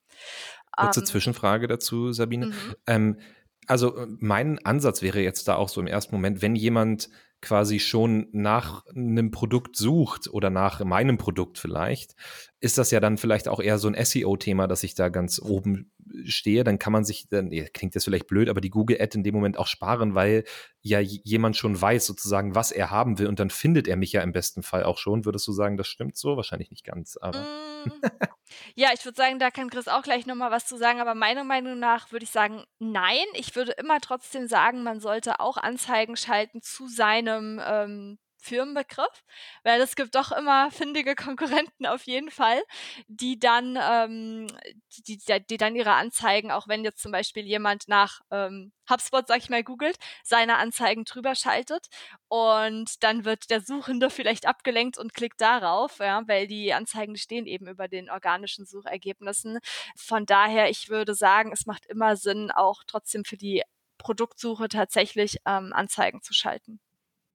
Kurze ähm, Zwischenfrage dazu, Sabine. Mhm. Ähm, also äh, mein Ansatz wäre jetzt da auch so im ersten Moment, wenn jemand quasi schon nach einem Produkt sucht oder nach meinem Produkt vielleicht, ist das ja dann vielleicht auch eher so ein SEO-Thema, dass ich da ganz oben stehe. Dann kann man sich, dann klingt das vielleicht blöd, aber die Google-Ad in dem Moment auch sparen, weil ja jemand schon weiß sozusagen, was er haben will und dann findet er mich ja im besten Fall auch schon. Würdest du sagen, das stimmt so? Wahrscheinlich nicht ganz, aber. Mm, ja, ich würde sagen, da kann Chris auch gleich nochmal was zu sagen, aber meiner Meinung nach würde ich sagen, nein. Ich würde immer trotzdem sagen, man sollte auch Anzeigen schalten zu seinem ähm, Firmenbegriff, weil es gibt doch immer findige Konkurrenten auf jeden Fall, die dann, ähm, die, die, die dann ihre Anzeigen, auch wenn jetzt zum Beispiel jemand nach ähm, HubSpot, sag ich mal, googelt, seine Anzeigen drüber schaltet und dann wird der Suchende vielleicht abgelenkt und klickt darauf, ja, weil die Anzeigen stehen eben über den organischen Suchergebnissen. Von daher, ich würde sagen, es macht immer Sinn, auch trotzdem für die Produktsuche tatsächlich ähm, Anzeigen zu schalten.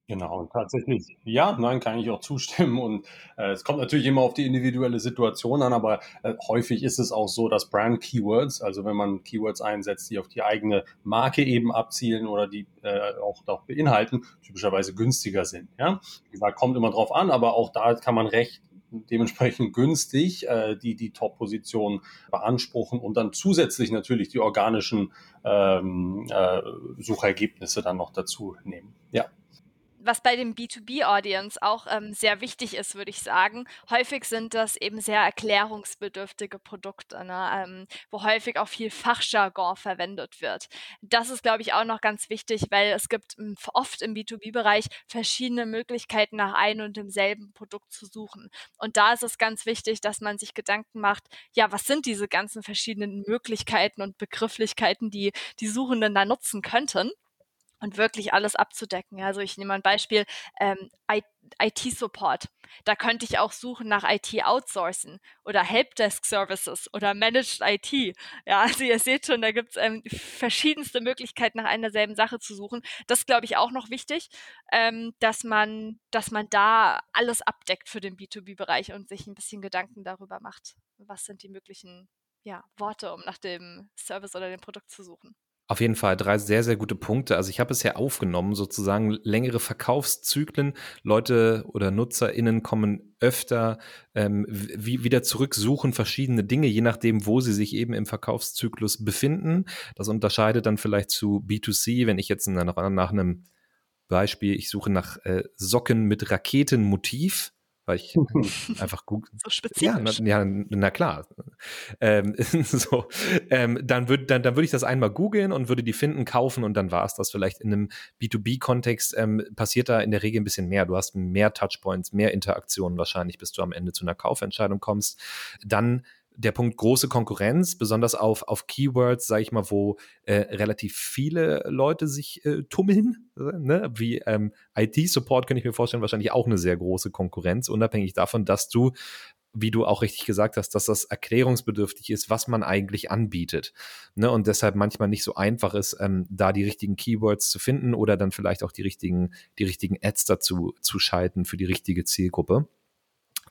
Genau, und tatsächlich, ja, nein, kann ich auch zustimmen. Und äh, es kommt natürlich immer auf die individuelle Situation an, aber äh, häufig ist es auch so, dass Brand-Keywords, also wenn man Keywords einsetzt, die auf die eigene Marke eben abzielen oder die äh, auch, auch beinhalten, typischerweise günstiger sind. Ja, wie gesagt, kommt immer drauf an, aber auch da kann man recht dementsprechend günstig äh, die die Top-Position beanspruchen und dann zusätzlich natürlich die organischen ähm, äh, Suchergebnisse dann noch dazu nehmen. Ja was bei dem B2B-Audience auch ähm, sehr wichtig ist, würde ich sagen. Häufig sind das eben sehr erklärungsbedürftige Produkte, ne? ähm, wo häufig auch viel Fachjargon verwendet wird. Das ist, glaube ich, auch noch ganz wichtig, weil es gibt hm, oft im B2B-Bereich verschiedene Möglichkeiten, nach einem und demselben Produkt zu suchen. Und da ist es ganz wichtig, dass man sich Gedanken macht, ja, was sind diese ganzen verschiedenen Möglichkeiten und Begrifflichkeiten, die die Suchenden da nutzen könnten und wirklich alles abzudecken. Also ich nehme ein Beispiel, ähm, IT-Support. Da könnte ich auch suchen nach IT-Outsourcen oder Helpdesk-Services oder Managed IT. Ja, also ihr seht schon, da gibt es ähm, verschiedenste Möglichkeiten, nach einer selben Sache zu suchen. Das glaube ich auch noch wichtig, ähm, dass man, dass man da alles abdeckt für den B2B-Bereich und sich ein bisschen Gedanken darüber macht, was sind die möglichen ja, Worte, um nach dem Service oder dem Produkt zu suchen. Auf jeden Fall drei sehr, sehr gute Punkte. Also ich habe es ja aufgenommen, sozusagen längere Verkaufszyklen. Leute oder NutzerInnen kommen öfter ähm, wie, wieder zurück, suchen verschiedene Dinge, je nachdem, wo sie sich eben im Verkaufszyklus befinden. Das unterscheidet dann vielleicht zu B2C, wenn ich jetzt nach, nach einem Beispiel, ich suche nach äh, Socken mit Raketenmotiv weil ich einfach gut. So spezifisch. Ja, na, ja, na klar. Ähm, so, ähm, dann würde dann, dann würd ich das einmal googeln und würde die finden, kaufen und dann war es das. Vielleicht in einem B2B-Kontext ähm, passiert da in der Regel ein bisschen mehr. Du hast mehr Touchpoints, mehr Interaktionen wahrscheinlich, bis du am Ende zu einer Kaufentscheidung kommst. Dann der Punkt große Konkurrenz, besonders auf, auf Keywords, sage ich mal, wo äh, relativ viele Leute sich äh, tummeln, ne? wie ähm, IT-Support könnte ich mir vorstellen, wahrscheinlich auch eine sehr große Konkurrenz, unabhängig davon, dass du wie du auch richtig gesagt hast, dass das erklärungsbedürftig ist, was man eigentlich anbietet. Ne? Und deshalb manchmal nicht so einfach ist, ähm, da die richtigen Keywords zu finden oder dann vielleicht auch die richtigen, die richtigen Ads dazu zu schalten für die richtige Zielgruppe.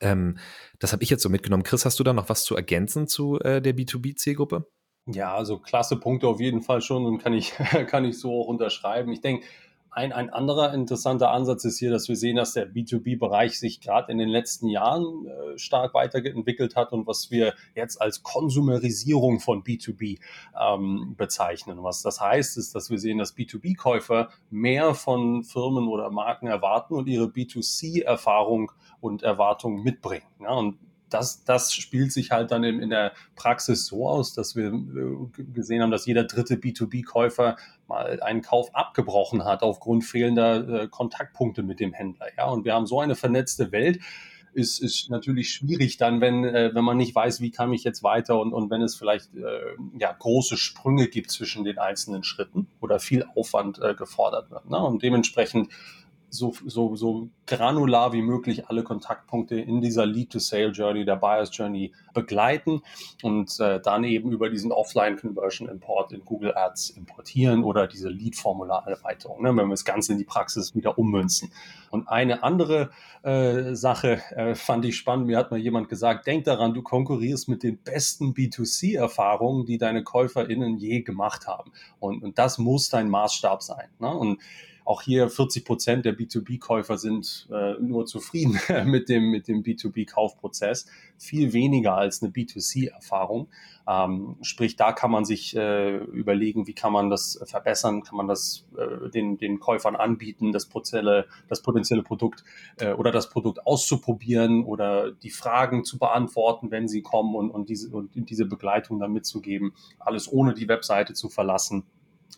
Ähm, das habe ich jetzt so mitgenommen. Chris, hast du da noch was zu ergänzen zu äh, der B2B-Zielgruppe? Ja, also klasse Punkte auf jeden Fall schon und kann ich, kann ich so auch unterschreiben. Ich denke, ein, ein anderer interessanter Ansatz ist hier, dass wir sehen, dass der B2B-Bereich sich gerade in den letzten Jahren äh, stark weiterentwickelt hat und was wir jetzt als Konsumerisierung von B2B ähm, bezeichnen. Was das heißt, ist, dass wir sehen, dass B2B-Käufer mehr von Firmen oder Marken erwarten und ihre B2C-Erfahrung und Erwartungen mitbringen. Ja, und das, das spielt sich halt dann in, in der Praxis so aus, dass wir äh, gesehen haben, dass jeder dritte B2B-Käufer mal einen Kauf abgebrochen hat aufgrund fehlender äh, Kontaktpunkte mit dem Händler. Ja, und wir haben so eine vernetzte Welt, ist, ist natürlich schwierig dann, wenn, äh, wenn man nicht weiß, wie kam ich jetzt weiter und, und wenn es vielleicht äh, ja, große Sprünge gibt zwischen den einzelnen Schritten oder viel Aufwand äh, gefordert wird. Ne? Und dementsprechend so, so, so granular wie möglich alle Kontaktpunkte in dieser Lead-to-Sale-Journey, der Buyers-Journey begleiten und äh, dann eben über diesen Offline-Conversion-Import in Google Ads importieren oder diese Lead-Formular-Erweiterung, ne, wenn wir das Ganze in die Praxis wieder ummünzen. Und eine andere äh, Sache äh, fand ich spannend. Mir hat mal jemand gesagt, denk daran, du konkurrierst mit den besten B2C-Erfahrungen, die deine KäuferInnen je gemacht haben. Und, und das muss dein Maßstab sein. Ne? Und auch hier 40 Prozent der B2B-Käufer sind äh, nur zufrieden mit dem, mit dem B2B-Kaufprozess. Viel weniger als eine B2C-Erfahrung. Ähm, sprich, da kann man sich äh, überlegen, wie kann man das verbessern, kann man das äh, den, den Käufern anbieten, das potenzielle, das potenzielle Produkt äh, oder das Produkt auszuprobieren oder die Fragen zu beantworten, wenn sie kommen und, und, diese, und diese Begleitung dann mitzugeben. Alles ohne die Webseite zu verlassen.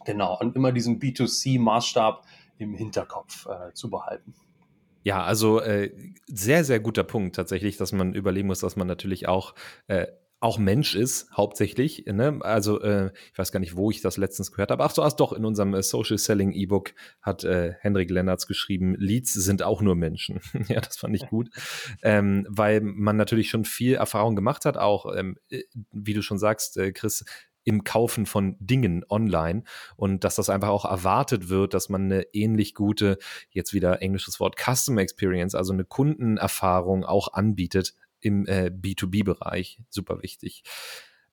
Genau, und immer diesen B2C-Maßstab im Hinterkopf äh, zu behalten. Ja, also äh, sehr, sehr guter Punkt tatsächlich, dass man überlegen muss, dass man natürlich auch äh, auch Mensch ist, hauptsächlich. Ne? Also äh, ich weiß gar nicht, wo ich das letztens gehört habe. Ach so, ach doch, in unserem äh, Social Selling E-Book hat äh, Henrik Lennartz geschrieben, Leads sind auch nur Menschen. ja, das fand ich gut, ähm, weil man natürlich schon viel Erfahrung gemacht hat, auch ähm, äh, wie du schon sagst, äh, Chris, im Kaufen von Dingen online und dass das einfach auch erwartet wird, dass man eine ähnlich gute, jetzt wieder englisches Wort, Custom Experience, also eine Kundenerfahrung auch anbietet im äh, B2B-Bereich. Super wichtig.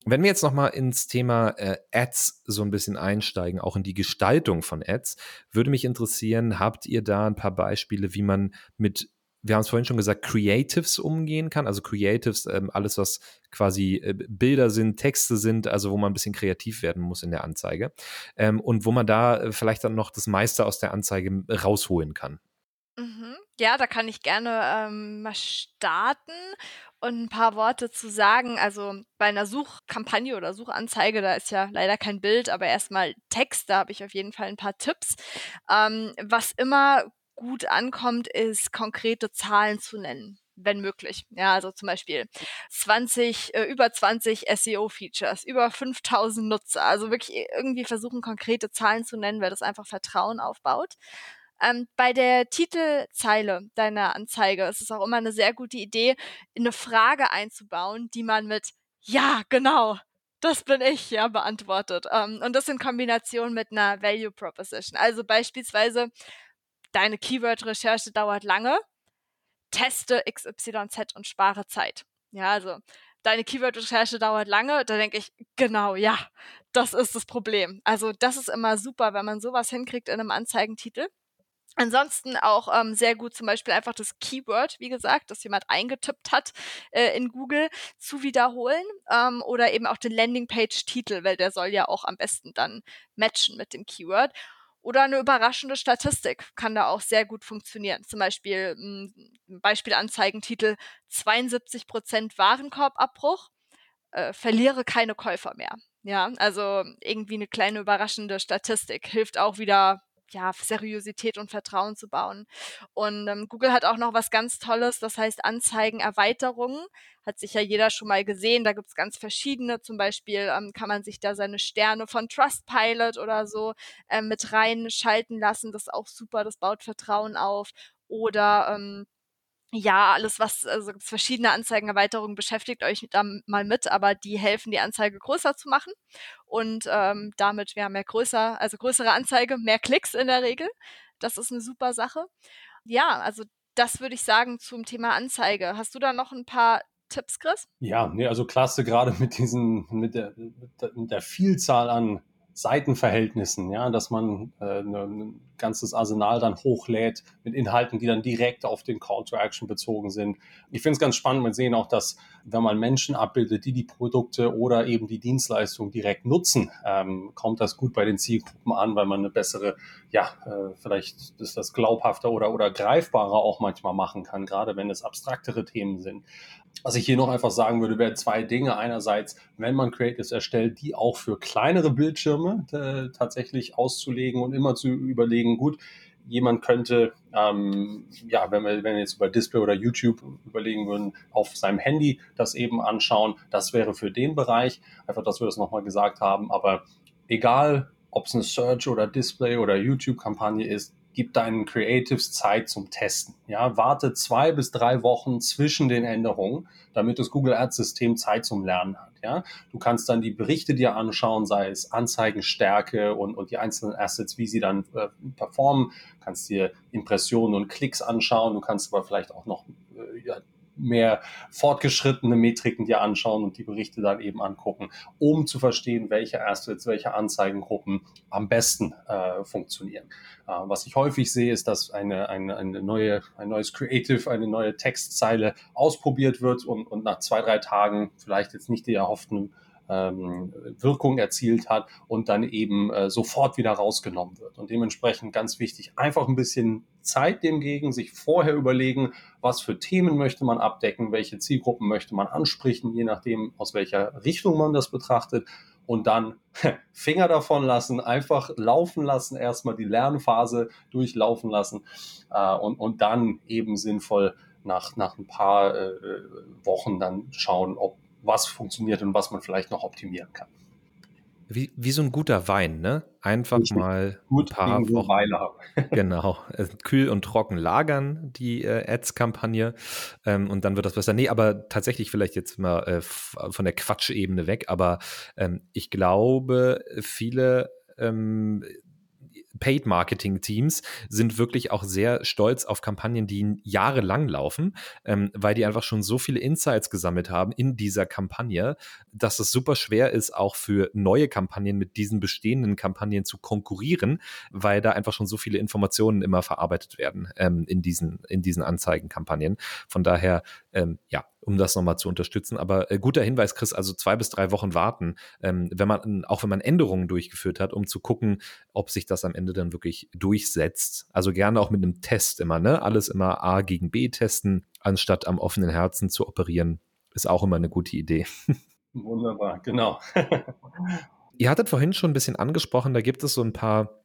Wenn wir jetzt nochmal ins Thema äh, Ads so ein bisschen einsteigen, auch in die Gestaltung von Ads, würde mich interessieren, habt ihr da ein paar Beispiele, wie man mit wir haben es vorhin schon gesagt, Creatives umgehen kann. Also Creatives, ähm, alles, was quasi äh, Bilder sind, Texte sind, also wo man ein bisschen kreativ werden muss in der Anzeige. Ähm, und wo man da äh, vielleicht dann noch das meiste aus der Anzeige rausholen kann. Mhm. Ja, da kann ich gerne ähm, mal starten und ein paar Worte zu sagen. Also bei einer Suchkampagne oder Suchanzeige, da ist ja leider kein Bild, aber erstmal Text, da habe ich auf jeden Fall ein paar Tipps. Ähm, was immer gut ankommt, ist konkrete Zahlen zu nennen wenn möglich. Ja, also zum Beispiel 20, äh, über 20 SEO-Features, über 5000 Nutzer. Also wirklich irgendwie versuchen, konkrete Zahlen zu nennen, weil das einfach Vertrauen aufbaut. Ähm, bei der Titelzeile deiner Anzeige ist es auch immer eine sehr gute Idee, eine Frage einzubauen, die man mit Ja, genau, das bin ich, ja, beantwortet. Ähm, und das in Kombination mit einer Value Proposition. Also beispielsweise, deine Keyword-Recherche dauert lange, teste XYZ und spare Zeit. Ja, also deine Keyword-Recherche dauert lange, da denke ich, genau, ja, das ist das Problem. Also das ist immer super, wenn man sowas hinkriegt in einem Anzeigentitel. Ansonsten auch ähm, sehr gut zum Beispiel einfach das Keyword, wie gesagt, das jemand eingetippt hat äh, in Google, zu wiederholen ähm, oder eben auch den Landingpage-Titel, weil der soll ja auch am besten dann matchen mit dem Keyword. Oder eine überraschende Statistik kann da auch sehr gut funktionieren. Zum Beispiel hm, Beispielanzeigentitel 72% Warenkorbabbruch, äh, verliere keine Käufer mehr. Ja, also irgendwie eine kleine überraschende Statistik hilft auch wieder ja, Seriosität und Vertrauen zu bauen. Und ähm, Google hat auch noch was ganz Tolles, das heißt Anzeigenerweiterungen. Hat sicher jeder schon mal gesehen. Da gibt's ganz verschiedene. Zum Beispiel ähm, kann man sich da seine Sterne von Trustpilot oder so ähm, mit reinschalten lassen. Das ist auch super, das baut Vertrauen auf. Oder ähm, ja, alles was, also verschiedene Anzeigenerweiterungen, beschäftigt euch da mal mit, aber die helfen, die Anzeige größer zu machen und ähm, damit ja mehr größer, also größere Anzeige, mehr Klicks in der Regel. Das ist eine super Sache. Ja, also das würde ich sagen zum Thema Anzeige. Hast du da noch ein paar Tipps, Chris? Ja, nee, also klasse, gerade mit diesen, mit der, mit der Vielzahl an Seitenverhältnissen, ja, dass man äh, ne, ein ganzes Arsenal dann hochlädt mit Inhalten, die dann direkt auf den Call to Action bezogen sind. Ich finde es ganz spannend, wir sehen auch, dass wenn man Menschen abbildet, die die Produkte oder eben die Dienstleistung direkt nutzen, ähm, kommt das gut bei den Zielgruppen an, weil man eine bessere, ja, äh, vielleicht ist das glaubhafter oder, oder greifbarer auch manchmal machen kann, gerade wenn es abstraktere Themen sind. Was ich hier noch einfach sagen würde, wäre zwei Dinge. Einerseits, wenn man Creatives erstellt, die auch für kleinere Bildschirme äh, tatsächlich auszulegen und immer zu überlegen, gut, jemand könnte, ähm, ja, wenn wir, wenn wir jetzt über Display oder YouTube überlegen würden, auf seinem Handy das eben anschauen, das wäre für den Bereich, einfach, dass wir das nochmal gesagt haben, aber egal, ob es eine Search oder Display oder YouTube-Kampagne ist, gib deinen Creatives Zeit zum Testen. Ja, warte zwei bis drei Wochen zwischen den Änderungen, damit das Google Ads System Zeit zum Lernen hat. Ja, du kannst dann die Berichte dir anschauen, sei es Anzeigenstärke und, und die einzelnen Assets, wie sie dann äh, performen. Du kannst dir Impressionen und Klicks anschauen. Du kannst aber vielleicht auch noch äh, ja, mehr fortgeschrittene Metriken dir anschauen und die Berichte dann eben angucken, um zu verstehen, welche Assets, welche Anzeigengruppen am besten äh, funktionieren. Äh, was ich häufig sehe, ist, dass eine, eine, eine neue, ein neues Creative, eine neue Textzeile ausprobiert wird und, und nach zwei, drei Tagen vielleicht jetzt nicht die erhofften ähm, Wirkung erzielt hat und dann eben äh, sofort wieder rausgenommen wird. Und dementsprechend ganz wichtig, einfach ein bisschen Zeit dem gegen, sich vorher überlegen, was für Themen möchte man abdecken, welche Zielgruppen möchte man ansprechen, je nachdem, aus welcher Richtung man das betrachtet. Und dann Finger davon lassen, einfach laufen lassen, erstmal die Lernphase durchlaufen lassen äh, und, und dann eben sinnvoll nach, nach ein paar äh, Wochen dann schauen, ob was funktioniert und was man vielleicht noch optimieren kann. Wie, wie so ein guter Wein, ne? Einfach Richtig mal gut ein paar Wochen. Weile haben. genau. Äh, kühl und trocken lagern, die äh, Ads-Kampagne. Ähm, und dann wird das besser. Nee, aber tatsächlich vielleicht jetzt mal äh, von der Quatschebene weg. Aber ähm, ich glaube, viele ähm, Paid-Marketing-Teams sind wirklich auch sehr stolz auf Kampagnen, die jahrelang laufen, ähm, weil die einfach schon so viele Insights gesammelt haben in dieser Kampagne, dass es super schwer ist, auch für neue Kampagnen mit diesen bestehenden Kampagnen zu konkurrieren, weil da einfach schon so viele Informationen immer verarbeitet werden ähm, in diesen, in diesen Anzeigenkampagnen. Von daher, ähm, ja, um das nochmal zu unterstützen. Aber äh, guter Hinweis, Chris, also zwei bis drei Wochen warten, ähm, wenn man, auch wenn man Änderungen durchgeführt hat, um zu gucken, ob sich das am Ende dann wirklich durchsetzt. Also gerne auch mit einem Test immer, ne? Alles immer A gegen B testen, anstatt am offenen Herzen zu operieren, ist auch immer eine gute Idee. Wunderbar, genau. Ihr hattet vorhin schon ein bisschen angesprochen, da gibt es so ein paar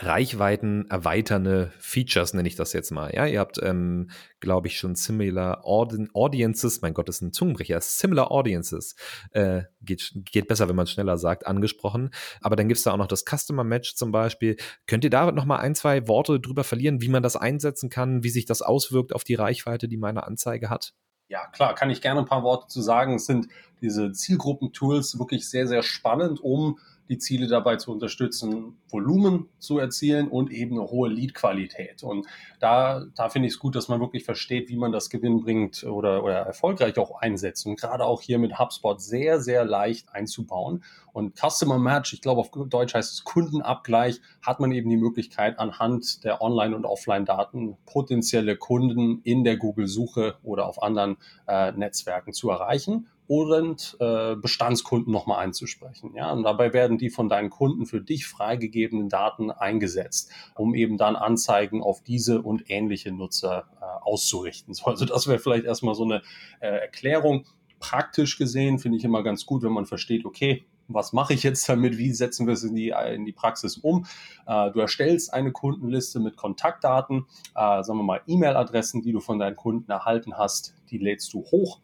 Reichweiten erweiternde Features, nenne ich das jetzt mal. Ja, ihr habt, ähm, glaube ich, schon Similar Audiences, mein Gott, das ist ein Zungenbrecher, Similar Audiences, äh, geht, geht besser, wenn man schneller sagt, angesprochen. Aber dann gibt's da auch noch das Customer Match zum Beispiel. Könnt ihr da noch mal ein, zwei Worte drüber verlieren, wie man das einsetzen kann, wie sich das auswirkt auf die Reichweite, die meine Anzeige hat? Ja, klar, kann ich gerne ein paar Worte zu sagen. Es sind diese Zielgruppentools wirklich sehr, sehr spannend, um die Ziele dabei zu unterstützen, Volumen zu erzielen und eben eine hohe Lead-Qualität. Und da, da finde ich es gut, dass man wirklich versteht, wie man das gewinnbringend oder, oder erfolgreich auch einsetzt. Und gerade auch hier mit HubSpot sehr, sehr leicht einzubauen. Und Customer Match, ich glaube auf Deutsch heißt es Kundenabgleich, hat man eben die Möglichkeit anhand der Online- und Offline-Daten potenzielle Kunden in der Google-Suche oder auf anderen äh, Netzwerken zu erreichen und äh, Bestandskunden nochmal einzusprechen. Ja, und dabei werden die von deinen Kunden für dich freigegebenen Daten eingesetzt, um eben dann Anzeigen auf diese und ähnliche Nutzer äh, auszurichten. So, also das wäre vielleicht erstmal so eine äh, Erklärung. Praktisch gesehen finde ich immer ganz gut, wenn man versteht, okay, was mache ich jetzt damit, wie setzen wir es in die, in die Praxis um. Äh, du erstellst eine Kundenliste mit Kontaktdaten, äh, sagen wir mal E-Mail-Adressen, die du von deinen Kunden erhalten hast, die lädst du hoch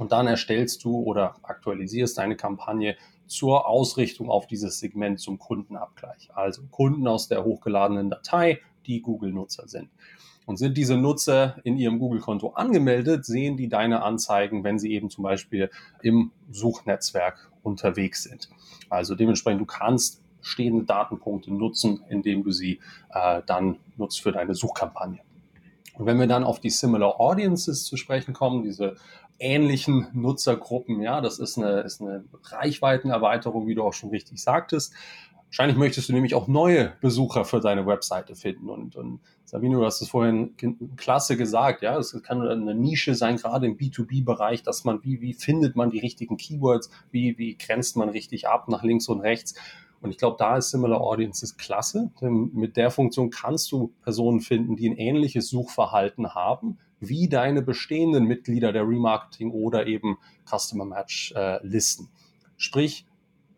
und dann erstellst du oder aktualisierst deine Kampagne zur Ausrichtung auf dieses Segment zum Kundenabgleich. Also Kunden aus der hochgeladenen Datei, die Google-Nutzer sind. Und sind diese Nutzer in ihrem Google-Konto angemeldet, sehen die deine Anzeigen, wenn sie eben zum Beispiel im Suchnetzwerk unterwegs sind. Also dementsprechend, du kannst stehende Datenpunkte nutzen, indem du sie äh, dann nutzt für deine Suchkampagne. Und wenn wir dann auf die Similar Audiences zu sprechen kommen, diese ähnlichen Nutzergruppen. Ja, das ist eine, ist eine Reichweitenerweiterung, wie du auch schon richtig sagtest. Wahrscheinlich möchtest du nämlich auch neue Besucher für deine Webseite finden. Und, und Sabine, du hast es vorhin klasse gesagt, ja, es kann eine Nische sein, gerade im B2B-Bereich, dass man, wie, wie findet man die richtigen Keywords, wie, wie grenzt man richtig ab nach links und rechts. Und ich glaube, da ist Similar Audiences klasse. Denn mit der Funktion kannst du Personen finden, die ein ähnliches Suchverhalten haben, wie deine bestehenden Mitglieder der Remarketing oder eben Customer Match äh, Listen. Sprich,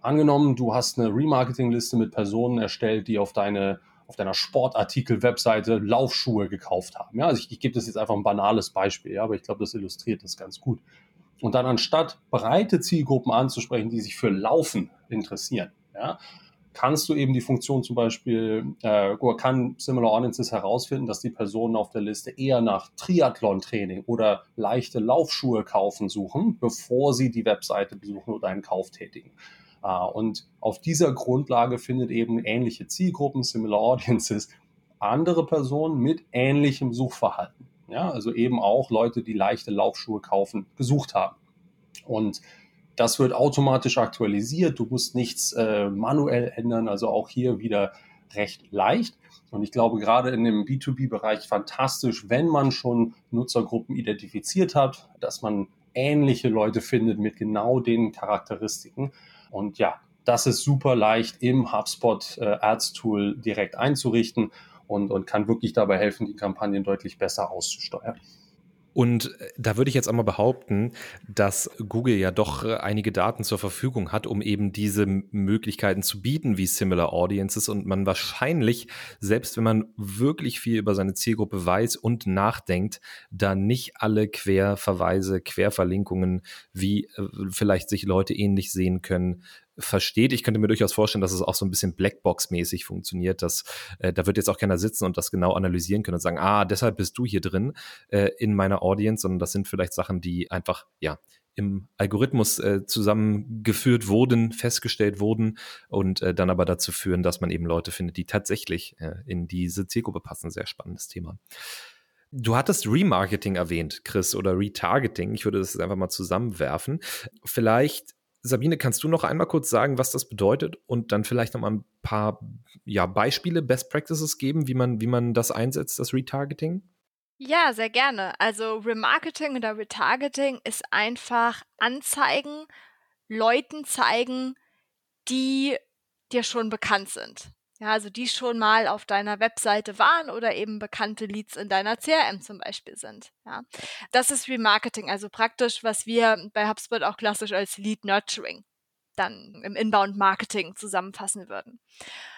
angenommen, du hast eine Remarketing-Liste mit Personen erstellt, die auf deine auf deiner Sportartikel-Webseite Laufschuhe gekauft haben. Ja, also ich, ich gebe das jetzt einfach ein banales Beispiel, ja, aber ich glaube, das illustriert das ganz gut. Und dann anstatt breite Zielgruppen anzusprechen, die sich für Laufen interessieren, ja, kannst du eben die Funktion zum Beispiel, äh, kann Similar Audiences herausfinden, dass die Personen auf der Liste eher nach Triathlon-Training oder leichte Laufschuhe kaufen suchen, bevor sie die Webseite besuchen oder einen Kauf tätigen. Äh, und auf dieser Grundlage findet eben ähnliche Zielgruppen, Similar Audiences, andere Personen mit ähnlichem Suchverhalten. Ja, also eben auch Leute, die leichte Laufschuhe kaufen, gesucht haben. Und das wird automatisch aktualisiert. Du musst nichts äh, manuell ändern. Also auch hier wieder recht leicht. Und ich glaube, gerade in dem B2B-Bereich fantastisch, wenn man schon Nutzergruppen identifiziert hat, dass man ähnliche Leute findet mit genau den Charakteristiken. Und ja, das ist super leicht im HubSpot äh, Ads Tool direkt einzurichten und, und kann wirklich dabei helfen, die Kampagnen deutlich besser auszusteuern. Und äh, da würde ich jetzt einmal behaupten, dass Google ja doch äh, einige Daten zur Verfügung hat, um eben diese Möglichkeiten zu bieten wie Similar Audiences. Und man wahrscheinlich, selbst wenn man wirklich viel über seine Zielgruppe weiß und nachdenkt, da nicht alle Querverweise, Querverlinkungen, wie äh, vielleicht sich Leute ähnlich sehen können, versteht. Ich könnte mir durchaus vorstellen, dass es auch so ein bisschen Blackbox-mäßig funktioniert, dass äh, da wird jetzt auch keiner sitzen und das genau analysieren können und sagen, ah, deshalb bist du hier drin äh, in meiner Audience, sondern das sind vielleicht Sachen, die einfach, ja, im Algorithmus äh, zusammengeführt wurden, festgestellt wurden und äh, dann aber dazu führen, dass man eben Leute findet, die tatsächlich äh, in diese Zielgruppe passen. Sehr spannendes Thema. Du hattest Remarketing erwähnt, Chris, oder Retargeting. Ich würde das jetzt einfach mal zusammenwerfen. Vielleicht Sabine, kannst du noch einmal kurz sagen, was das bedeutet und dann vielleicht noch mal ein paar ja, Beispiele, Best Practices geben, wie man, wie man das einsetzt, das Retargeting? Ja, sehr gerne. Also Remarketing oder Retargeting ist einfach Anzeigen, Leuten zeigen, die dir schon bekannt sind. Ja, also die schon mal auf deiner Webseite waren oder eben bekannte Leads in deiner CRM zum Beispiel sind. Ja, das ist Remarketing, also praktisch, was wir bei HubSpot auch klassisch als Lead Nurturing dann im Inbound Marketing zusammenfassen würden.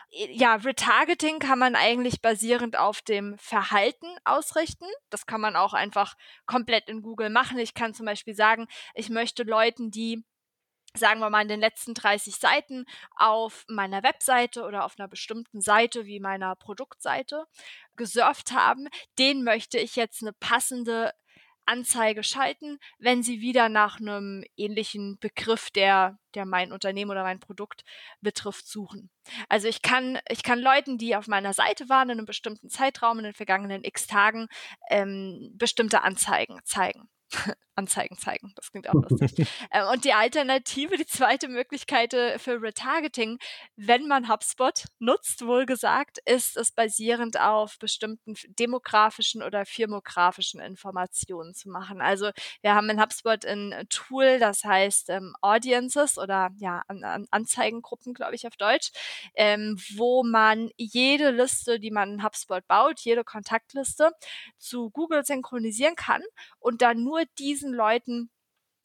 Ja, Retargeting kann man eigentlich basierend auf dem Verhalten ausrichten. Das kann man auch einfach komplett in Google machen. Ich kann zum Beispiel sagen, ich möchte Leuten, die sagen wir mal, in den letzten 30 Seiten auf meiner Webseite oder auf einer bestimmten Seite wie meiner Produktseite gesurft haben, den möchte ich jetzt eine passende Anzeige schalten, wenn sie wieder nach einem ähnlichen Begriff, der, der mein Unternehmen oder mein Produkt betrifft, suchen. Also ich kann, ich kann Leuten, die auf meiner Seite waren in einem bestimmten Zeitraum in den vergangenen x Tagen, ähm, bestimmte Anzeigen zeigen. Anzeigen zeigen. Das klingt auch lustig. ähm, und die Alternative, die zweite Möglichkeit äh, für Retargeting, wenn man HubSpot nutzt, wohlgesagt, ist es basierend auf bestimmten demografischen oder firmografischen Informationen zu machen. Also wir haben in HubSpot ein Tool, das heißt ähm, Audiences oder ja, an, an Anzeigengruppen, glaube ich auf Deutsch, ähm, wo man jede Liste, die man in HubSpot baut, jede Kontaktliste zu Google synchronisieren kann und dann nur diesen Leuten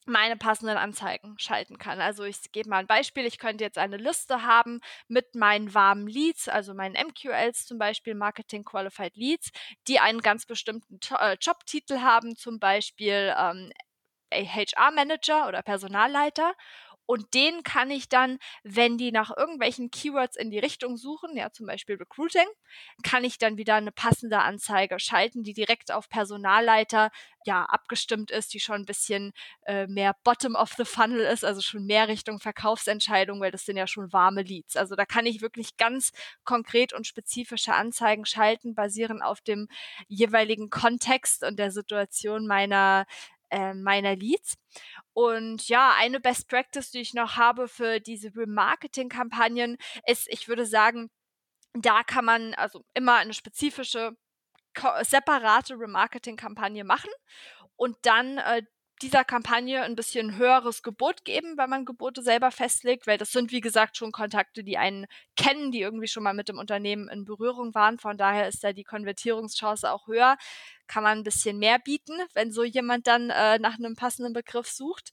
meine passenden Anzeigen schalten kann. Also ich gebe mal ein Beispiel. Ich könnte jetzt eine Liste haben mit meinen warmen Leads, also meinen MQLs zum Beispiel, Marketing Qualified Leads, die einen ganz bestimmten äh, Jobtitel haben, zum Beispiel ähm, HR Manager oder Personalleiter und den kann ich dann, wenn die nach irgendwelchen Keywords in die Richtung suchen, ja zum Beispiel Recruiting, kann ich dann wieder eine passende Anzeige schalten, die direkt auf Personalleiter ja abgestimmt ist, die schon ein bisschen äh, mehr Bottom of the Funnel ist, also schon mehr Richtung Verkaufsentscheidung, weil das sind ja schon warme Leads. Also da kann ich wirklich ganz konkret und spezifische Anzeigen schalten, basierend auf dem jeweiligen Kontext und der Situation meiner äh, meiner Leads. Und ja, eine Best Practice, die ich noch habe für diese Remarketing-Kampagnen, ist, ich würde sagen, da kann man also immer eine spezifische separate Remarketing-Kampagne machen und dann äh, dieser Kampagne ein bisschen höheres Gebot geben, wenn man Gebote selber festlegt, weil das sind, wie gesagt, schon Kontakte, die einen kennen, die irgendwie schon mal mit dem Unternehmen in Berührung waren. Von daher ist da die Konvertierungschance auch höher. Kann man ein bisschen mehr bieten, wenn so jemand dann äh, nach einem passenden Begriff sucht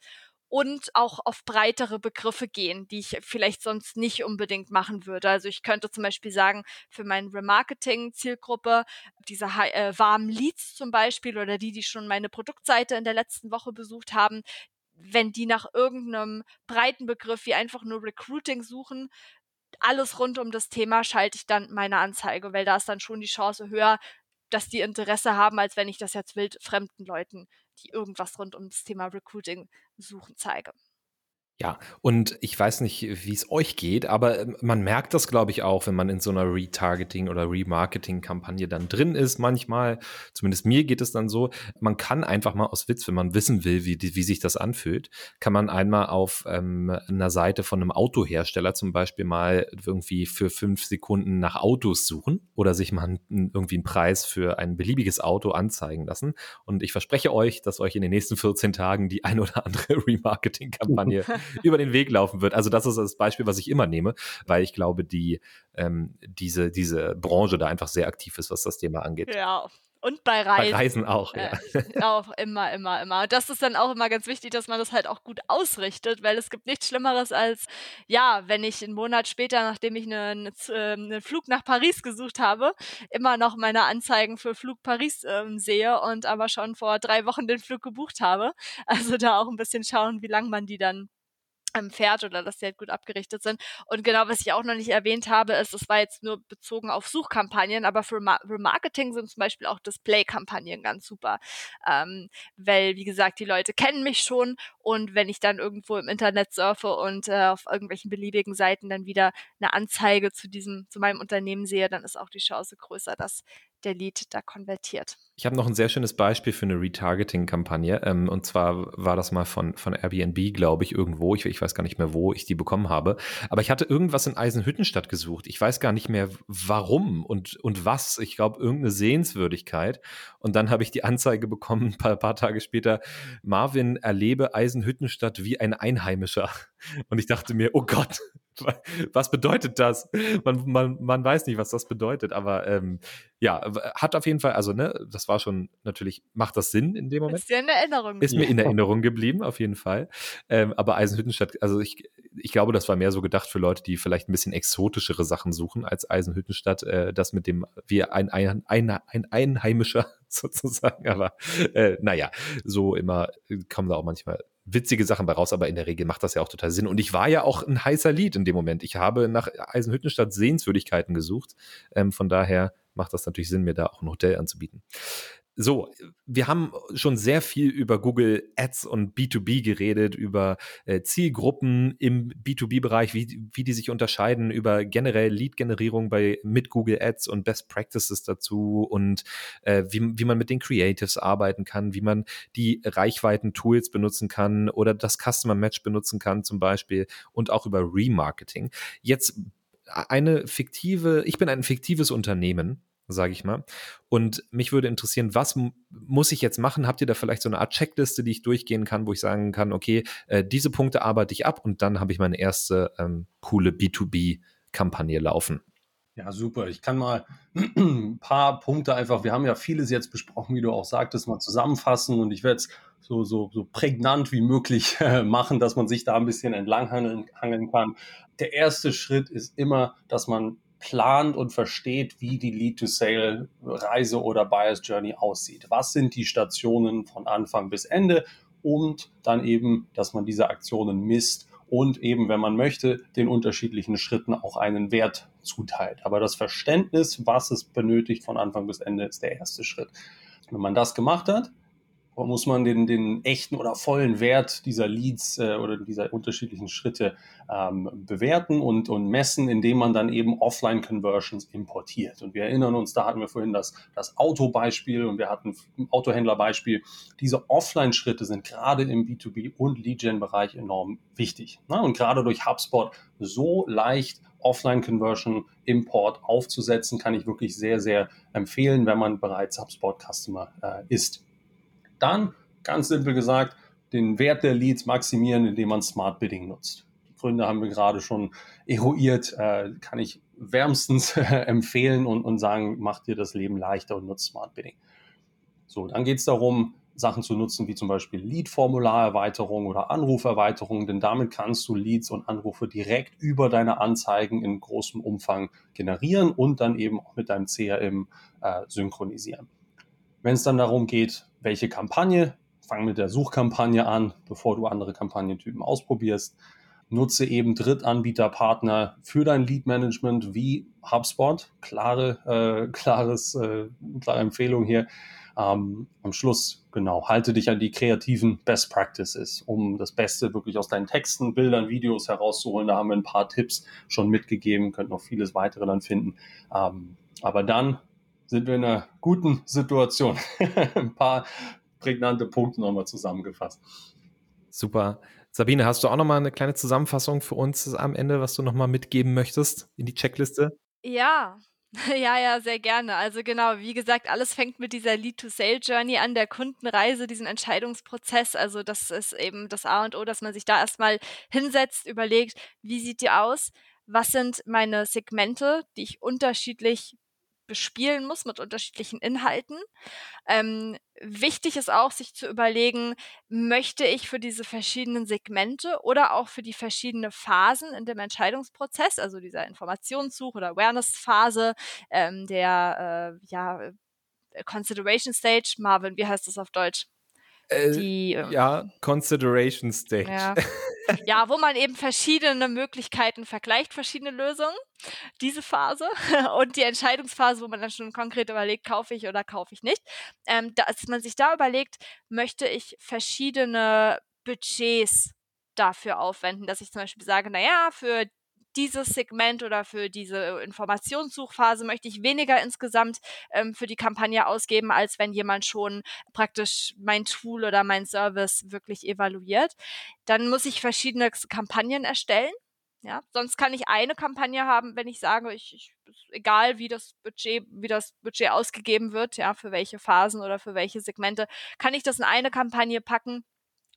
und auch auf breitere Begriffe gehen, die ich vielleicht sonst nicht unbedingt machen würde. Also ich könnte zum Beispiel sagen, für meine Remarketing-Zielgruppe, diese äh, warmen Leads zum Beispiel oder die, die schon meine Produktseite in der letzten Woche besucht haben, wenn die nach irgendeinem breiten Begriff wie einfach nur Recruiting suchen, alles rund um das Thema schalte ich dann meine Anzeige, weil da ist dann schon die Chance höher, dass die Interesse haben, als wenn ich das jetzt wild fremden Leuten, die irgendwas rund um das Thema Recruiting suchen, zeige. Ja, und ich weiß nicht, wie es euch geht, aber ähm, man merkt das, glaube ich, auch, wenn man in so einer Retargeting- oder Remarketing-Kampagne dann drin ist. Manchmal, zumindest mir geht es dann so, man kann einfach mal aus Witz, wenn man wissen will, wie, wie sich das anfühlt, kann man einmal auf ähm, einer Seite von einem Autohersteller zum Beispiel mal irgendwie für fünf Sekunden nach Autos suchen oder sich mal irgendwie einen Preis für ein beliebiges Auto anzeigen lassen. Und ich verspreche euch, dass euch in den nächsten 14 Tagen die ein oder andere Remarketing-Kampagne über den Weg laufen wird. Also das ist das Beispiel, was ich immer nehme, weil ich glaube, die ähm, diese diese Branche da einfach sehr aktiv ist, was das Thema angeht. Ja, und bei Reisen. Bei Reisen auch, ja. Äh, auch immer, immer, immer. Und das ist dann auch immer ganz wichtig, dass man das halt auch gut ausrichtet, weil es gibt nichts Schlimmeres als, ja, wenn ich einen Monat später, nachdem ich einen, ähm, einen Flug nach Paris gesucht habe, immer noch meine Anzeigen für Flug Paris ähm, sehe und aber schon vor drei Wochen den Flug gebucht habe. Also da auch ein bisschen schauen, wie lange man die dann fährt oder dass die halt gut abgerichtet sind. Und genau, was ich auch noch nicht erwähnt habe, ist, das war jetzt nur bezogen auf Suchkampagnen, aber für Remarketing sind zum Beispiel auch Display-Kampagnen ganz super. Ähm, weil, wie gesagt, die Leute kennen mich schon und wenn ich dann irgendwo im Internet surfe und äh, auf irgendwelchen beliebigen Seiten dann wieder eine Anzeige zu diesem, zu meinem Unternehmen sehe, dann ist auch die Chance größer, dass der Lead da konvertiert. Ich habe noch ein sehr schönes Beispiel für eine Retargeting-Kampagne. Ähm, und zwar war das mal von, von Airbnb, glaube ich, irgendwo. Ich, ich, weiß gar nicht mehr, wo ich die bekommen habe. Aber ich hatte irgendwas in Eisenhüttenstadt gesucht. Ich weiß gar nicht mehr, warum und, und was. Ich glaube, irgendeine Sehenswürdigkeit. Und dann habe ich die Anzeige bekommen, ein paar, paar Tage später, Marvin erlebe Eisenhüttenstadt wie ein Einheimischer. Und ich dachte mir, oh Gott, was bedeutet das? Man, man, man weiß nicht, was das bedeutet, aber ähm, ja, hat auf jeden Fall, also ne, das war schon natürlich, macht das Sinn in dem Moment? Ist dir in Erinnerung. Ist mir in Erinnerung geblieben, auf jeden Fall. Ähm, aber Eisenhüttenstadt, also ich, ich glaube, das war mehr so gedacht für Leute, die vielleicht ein bisschen exotischere Sachen suchen als Eisenhüttenstadt, äh, das mit dem, wie ein, ein, ein, ein Einheimischer sozusagen, aber äh, naja, so immer kommen da auch manchmal witzige Sachen bei raus, aber in der Regel macht das ja auch total Sinn. Und ich war ja auch ein heißer Lied in dem Moment. Ich habe nach Eisenhüttenstadt Sehenswürdigkeiten gesucht. Ähm, von daher macht das natürlich Sinn, mir da auch ein Hotel anzubieten. So, wir haben schon sehr viel über Google Ads und B2B geredet, über äh, Zielgruppen im B2B-Bereich, wie, wie die sich unterscheiden, über generell Lead-Generierung bei mit Google Ads und Best Practices dazu und äh, wie, wie man mit den Creatives arbeiten kann, wie man die Reichweiten-Tools benutzen kann oder das Customer Match benutzen kann zum Beispiel und auch über Remarketing. Jetzt eine fiktive, ich bin ein fiktives Unternehmen sage ich mal. Und mich würde interessieren, was muss ich jetzt machen? Habt ihr da vielleicht so eine Art Checkliste, die ich durchgehen kann, wo ich sagen kann, okay, äh, diese Punkte arbeite ich ab und dann habe ich meine erste ähm, coole B2B-Kampagne laufen? Ja, super. Ich kann mal ein paar Punkte einfach, wir haben ja vieles jetzt besprochen, wie du auch sagtest, mal zusammenfassen und ich werde es so, so, so prägnant wie möglich äh, machen, dass man sich da ein bisschen entlanghangeln kann. Der erste Schritt ist immer, dass man plant und versteht, wie die Lead-to-Sale-Reise oder Buyer's Journey aussieht. Was sind die Stationen von Anfang bis Ende und dann eben, dass man diese Aktionen misst und eben, wenn man möchte, den unterschiedlichen Schritten auch einen Wert zuteilt. Aber das Verständnis, was es benötigt von Anfang bis Ende, ist der erste Schritt. Wenn man das gemacht hat, muss man den, den echten oder vollen Wert dieser Leads äh, oder dieser unterschiedlichen Schritte ähm, bewerten und, und messen, indem man dann eben Offline-Conversions importiert. Und wir erinnern uns, da hatten wir vorhin das, das Auto-Beispiel und wir hatten ein Autohändler-Beispiel. Diese Offline-Schritte sind gerade im B2B- und Lead-Gen-Bereich enorm wichtig. Ne? Und gerade durch HubSpot so leicht Offline-Conversion Import aufzusetzen, kann ich wirklich sehr, sehr empfehlen, wenn man bereits HubSpot-Customer äh, ist. Dann, ganz simpel gesagt, den Wert der Leads maximieren, indem man Smart Bidding nutzt. Die Gründe haben wir gerade schon eruiert, äh, kann ich wärmstens empfehlen und, und sagen, macht dir das Leben leichter und nutzt Smart Bidding. So, dann geht es darum, Sachen zu nutzen, wie zum Beispiel Lead-Formularerweiterung oder Anruferweiterung, denn damit kannst du Leads und Anrufe direkt über deine Anzeigen in großem Umfang generieren und dann eben auch mit deinem CRM äh, synchronisieren. Wenn es dann darum geht, welche Kampagne, fang mit der Suchkampagne an, bevor du andere Kampagnentypen ausprobierst. Nutze eben Drittanbieterpartner für dein Lead Management wie HubSpot. Klare, äh, klares, äh, klare Empfehlung hier. Ähm, am Schluss, genau, halte dich an die kreativen Best Practices, um das Beste wirklich aus deinen Texten, Bildern, Videos herauszuholen. Da haben wir ein paar Tipps schon mitgegeben, könnt noch vieles weitere dann finden. Ähm, aber dann sind wir in einer guten Situation. Ein paar prägnante Punkte nochmal zusammengefasst. Super. Sabine, hast du auch nochmal eine kleine Zusammenfassung für uns am Ende, was du nochmal mitgeben möchtest in die Checkliste? Ja, ja, ja, sehr gerne. Also genau, wie gesagt, alles fängt mit dieser Lead-to-Sale-Journey an, der Kundenreise, diesen Entscheidungsprozess. Also das ist eben das A und O, dass man sich da erstmal hinsetzt, überlegt, wie sieht die aus? Was sind meine Segmente, die ich unterschiedlich bespielen muss mit unterschiedlichen Inhalten. Ähm, wichtig ist auch, sich zu überlegen, möchte ich für diese verschiedenen Segmente oder auch für die verschiedenen Phasen in dem Entscheidungsprozess, also dieser Informationssuche oder Awareness-Phase, ähm, der äh, ja, Consideration Stage, Marvin, wie heißt das auf Deutsch? Äh, die, äh, ja, Consideration Stage. Ja. ja, wo man eben verschiedene Möglichkeiten vergleicht, verschiedene Lösungen. Diese Phase und die Entscheidungsphase, wo man dann schon konkret überlegt, kaufe ich oder kaufe ich nicht. Ähm, dass man sich da überlegt, möchte ich verschiedene Budgets dafür aufwenden, dass ich zum Beispiel sage, naja, für dieses Segment oder für diese Informationssuchphase möchte ich weniger insgesamt ähm, für die Kampagne ausgeben, als wenn jemand schon praktisch mein Tool oder mein Service wirklich evaluiert. Dann muss ich verschiedene Kampagnen erstellen. Ja, sonst kann ich eine Kampagne haben, wenn ich sage, ich, ich egal wie das Budget, wie das Budget ausgegeben wird, ja, für welche Phasen oder für welche Segmente, kann ich das in eine Kampagne packen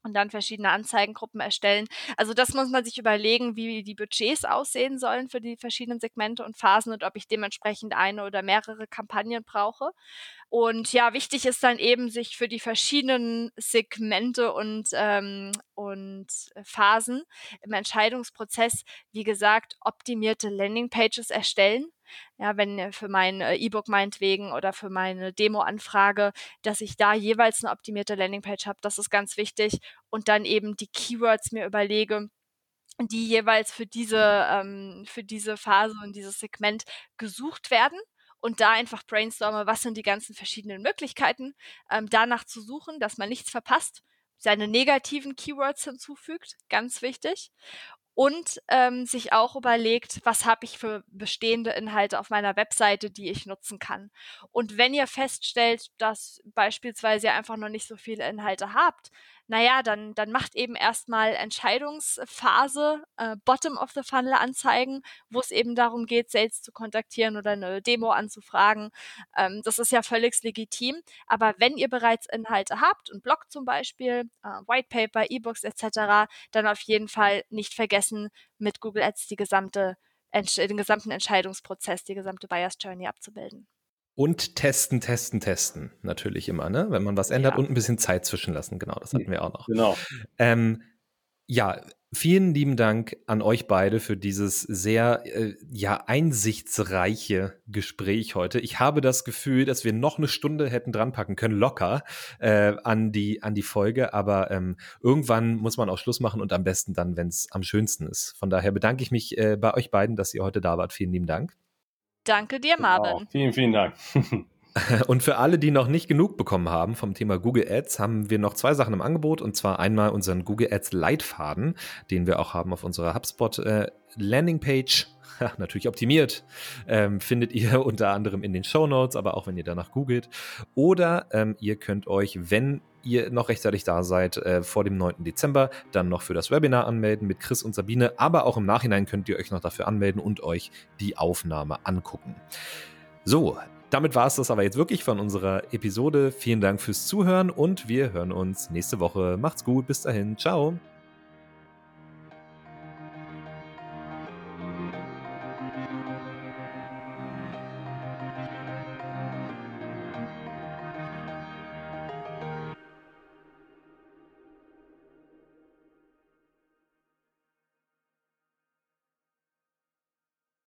und dann verschiedene Anzeigengruppen erstellen. Also das muss man sich überlegen, wie die Budgets aussehen sollen für die verschiedenen Segmente und Phasen und ob ich dementsprechend eine oder mehrere Kampagnen brauche. Und ja, wichtig ist dann eben, sich für die verschiedenen Segmente und, ähm, und Phasen im Entscheidungsprozess, wie gesagt, optimierte Landingpages erstellen ja, wenn für mein äh, E-Book meinetwegen oder für meine Demo-Anfrage, dass ich da jeweils eine optimierte Landingpage habe, das ist ganz wichtig. Und dann eben die Keywords mir überlege, die jeweils für diese, ähm, für diese Phase und dieses Segment gesucht werden und da einfach brainstorme, was sind die ganzen verschiedenen Möglichkeiten, ähm, danach zu suchen, dass man nichts verpasst, seine negativen Keywords hinzufügt, ganz wichtig und ähm, sich auch überlegt, was habe ich für bestehende Inhalte auf meiner Webseite, die ich nutzen kann. Und wenn ihr feststellt, dass beispielsweise ihr einfach noch nicht so viele Inhalte habt, naja, dann, dann macht eben erstmal Entscheidungsphase, äh, Bottom of the Funnel Anzeigen, wo es eben darum geht, Sales zu kontaktieren oder eine Demo anzufragen. Ähm, das ist ja völlig legitim. Aber wenn ihr bereits Inhalte habt, ein Blog zum Beispiel, äh, White Paper, E-Books etc., dann auf jeden Fall nicht vergessen, mit Google Ads die gesamte, den gesamten Entscheidungsprozess, die gesamte Buyers Journey abzubilden. Und testen, testen, testen. Natürlich immer, ne? Wenn man was ändert ja. und ein bisschen Zeit zwischenlassen. Genau, das hatten wir auch noch. Genau. Ähm, ja, vielen lieben Dank an euch beide für dieses sehr äh, ja einsichtsreiche Gespräch heute. Ich habe das Gefühl, dass wir noch eine Stunde hätten dranpacken können, locker äh, an die an die Folge. Aber ähm, irgendwann muss man auch Schluss machen und am besten dann, wenn es am schönsten ist. Von daher bedanke ich mich äh, bei euch beiden, dass ihr heute da wart. Vielen lieben Dank. Danke dir, genau. Marvin. Genau. Vielen, vielen Dank. Und für alle, die noch nicht genug bekommen haben vom Thema Google Ads, haben wir noch zwei Sachen im Angebot. Und zwar einmal unseren Google Ads Leitfaden, den wir auch haben auf unserer HubSpot äh, Landingpage. Natürlich optimiert. Ähm, findet ihr unter anderem in den Show Notes, aber auch wenn ihr danach googelt. Oder ähm, ihr könnt euch, wenn ihr noch rechtzeitig da seid, äh, vor dem 9. Dezember, dann noch für das Webinar anmelden mit Chris und Sabine. Aber auch im Nachhinein könnt ihr euch noch dafür anmelden und euch die Aufnahme angucken. So, damit war es das aber jetzt wirklich von unserer Episode. Vielen Dank fürs Zuhören und wir hören uns nächste Woche. Macht's gut, bis dahin, ciao.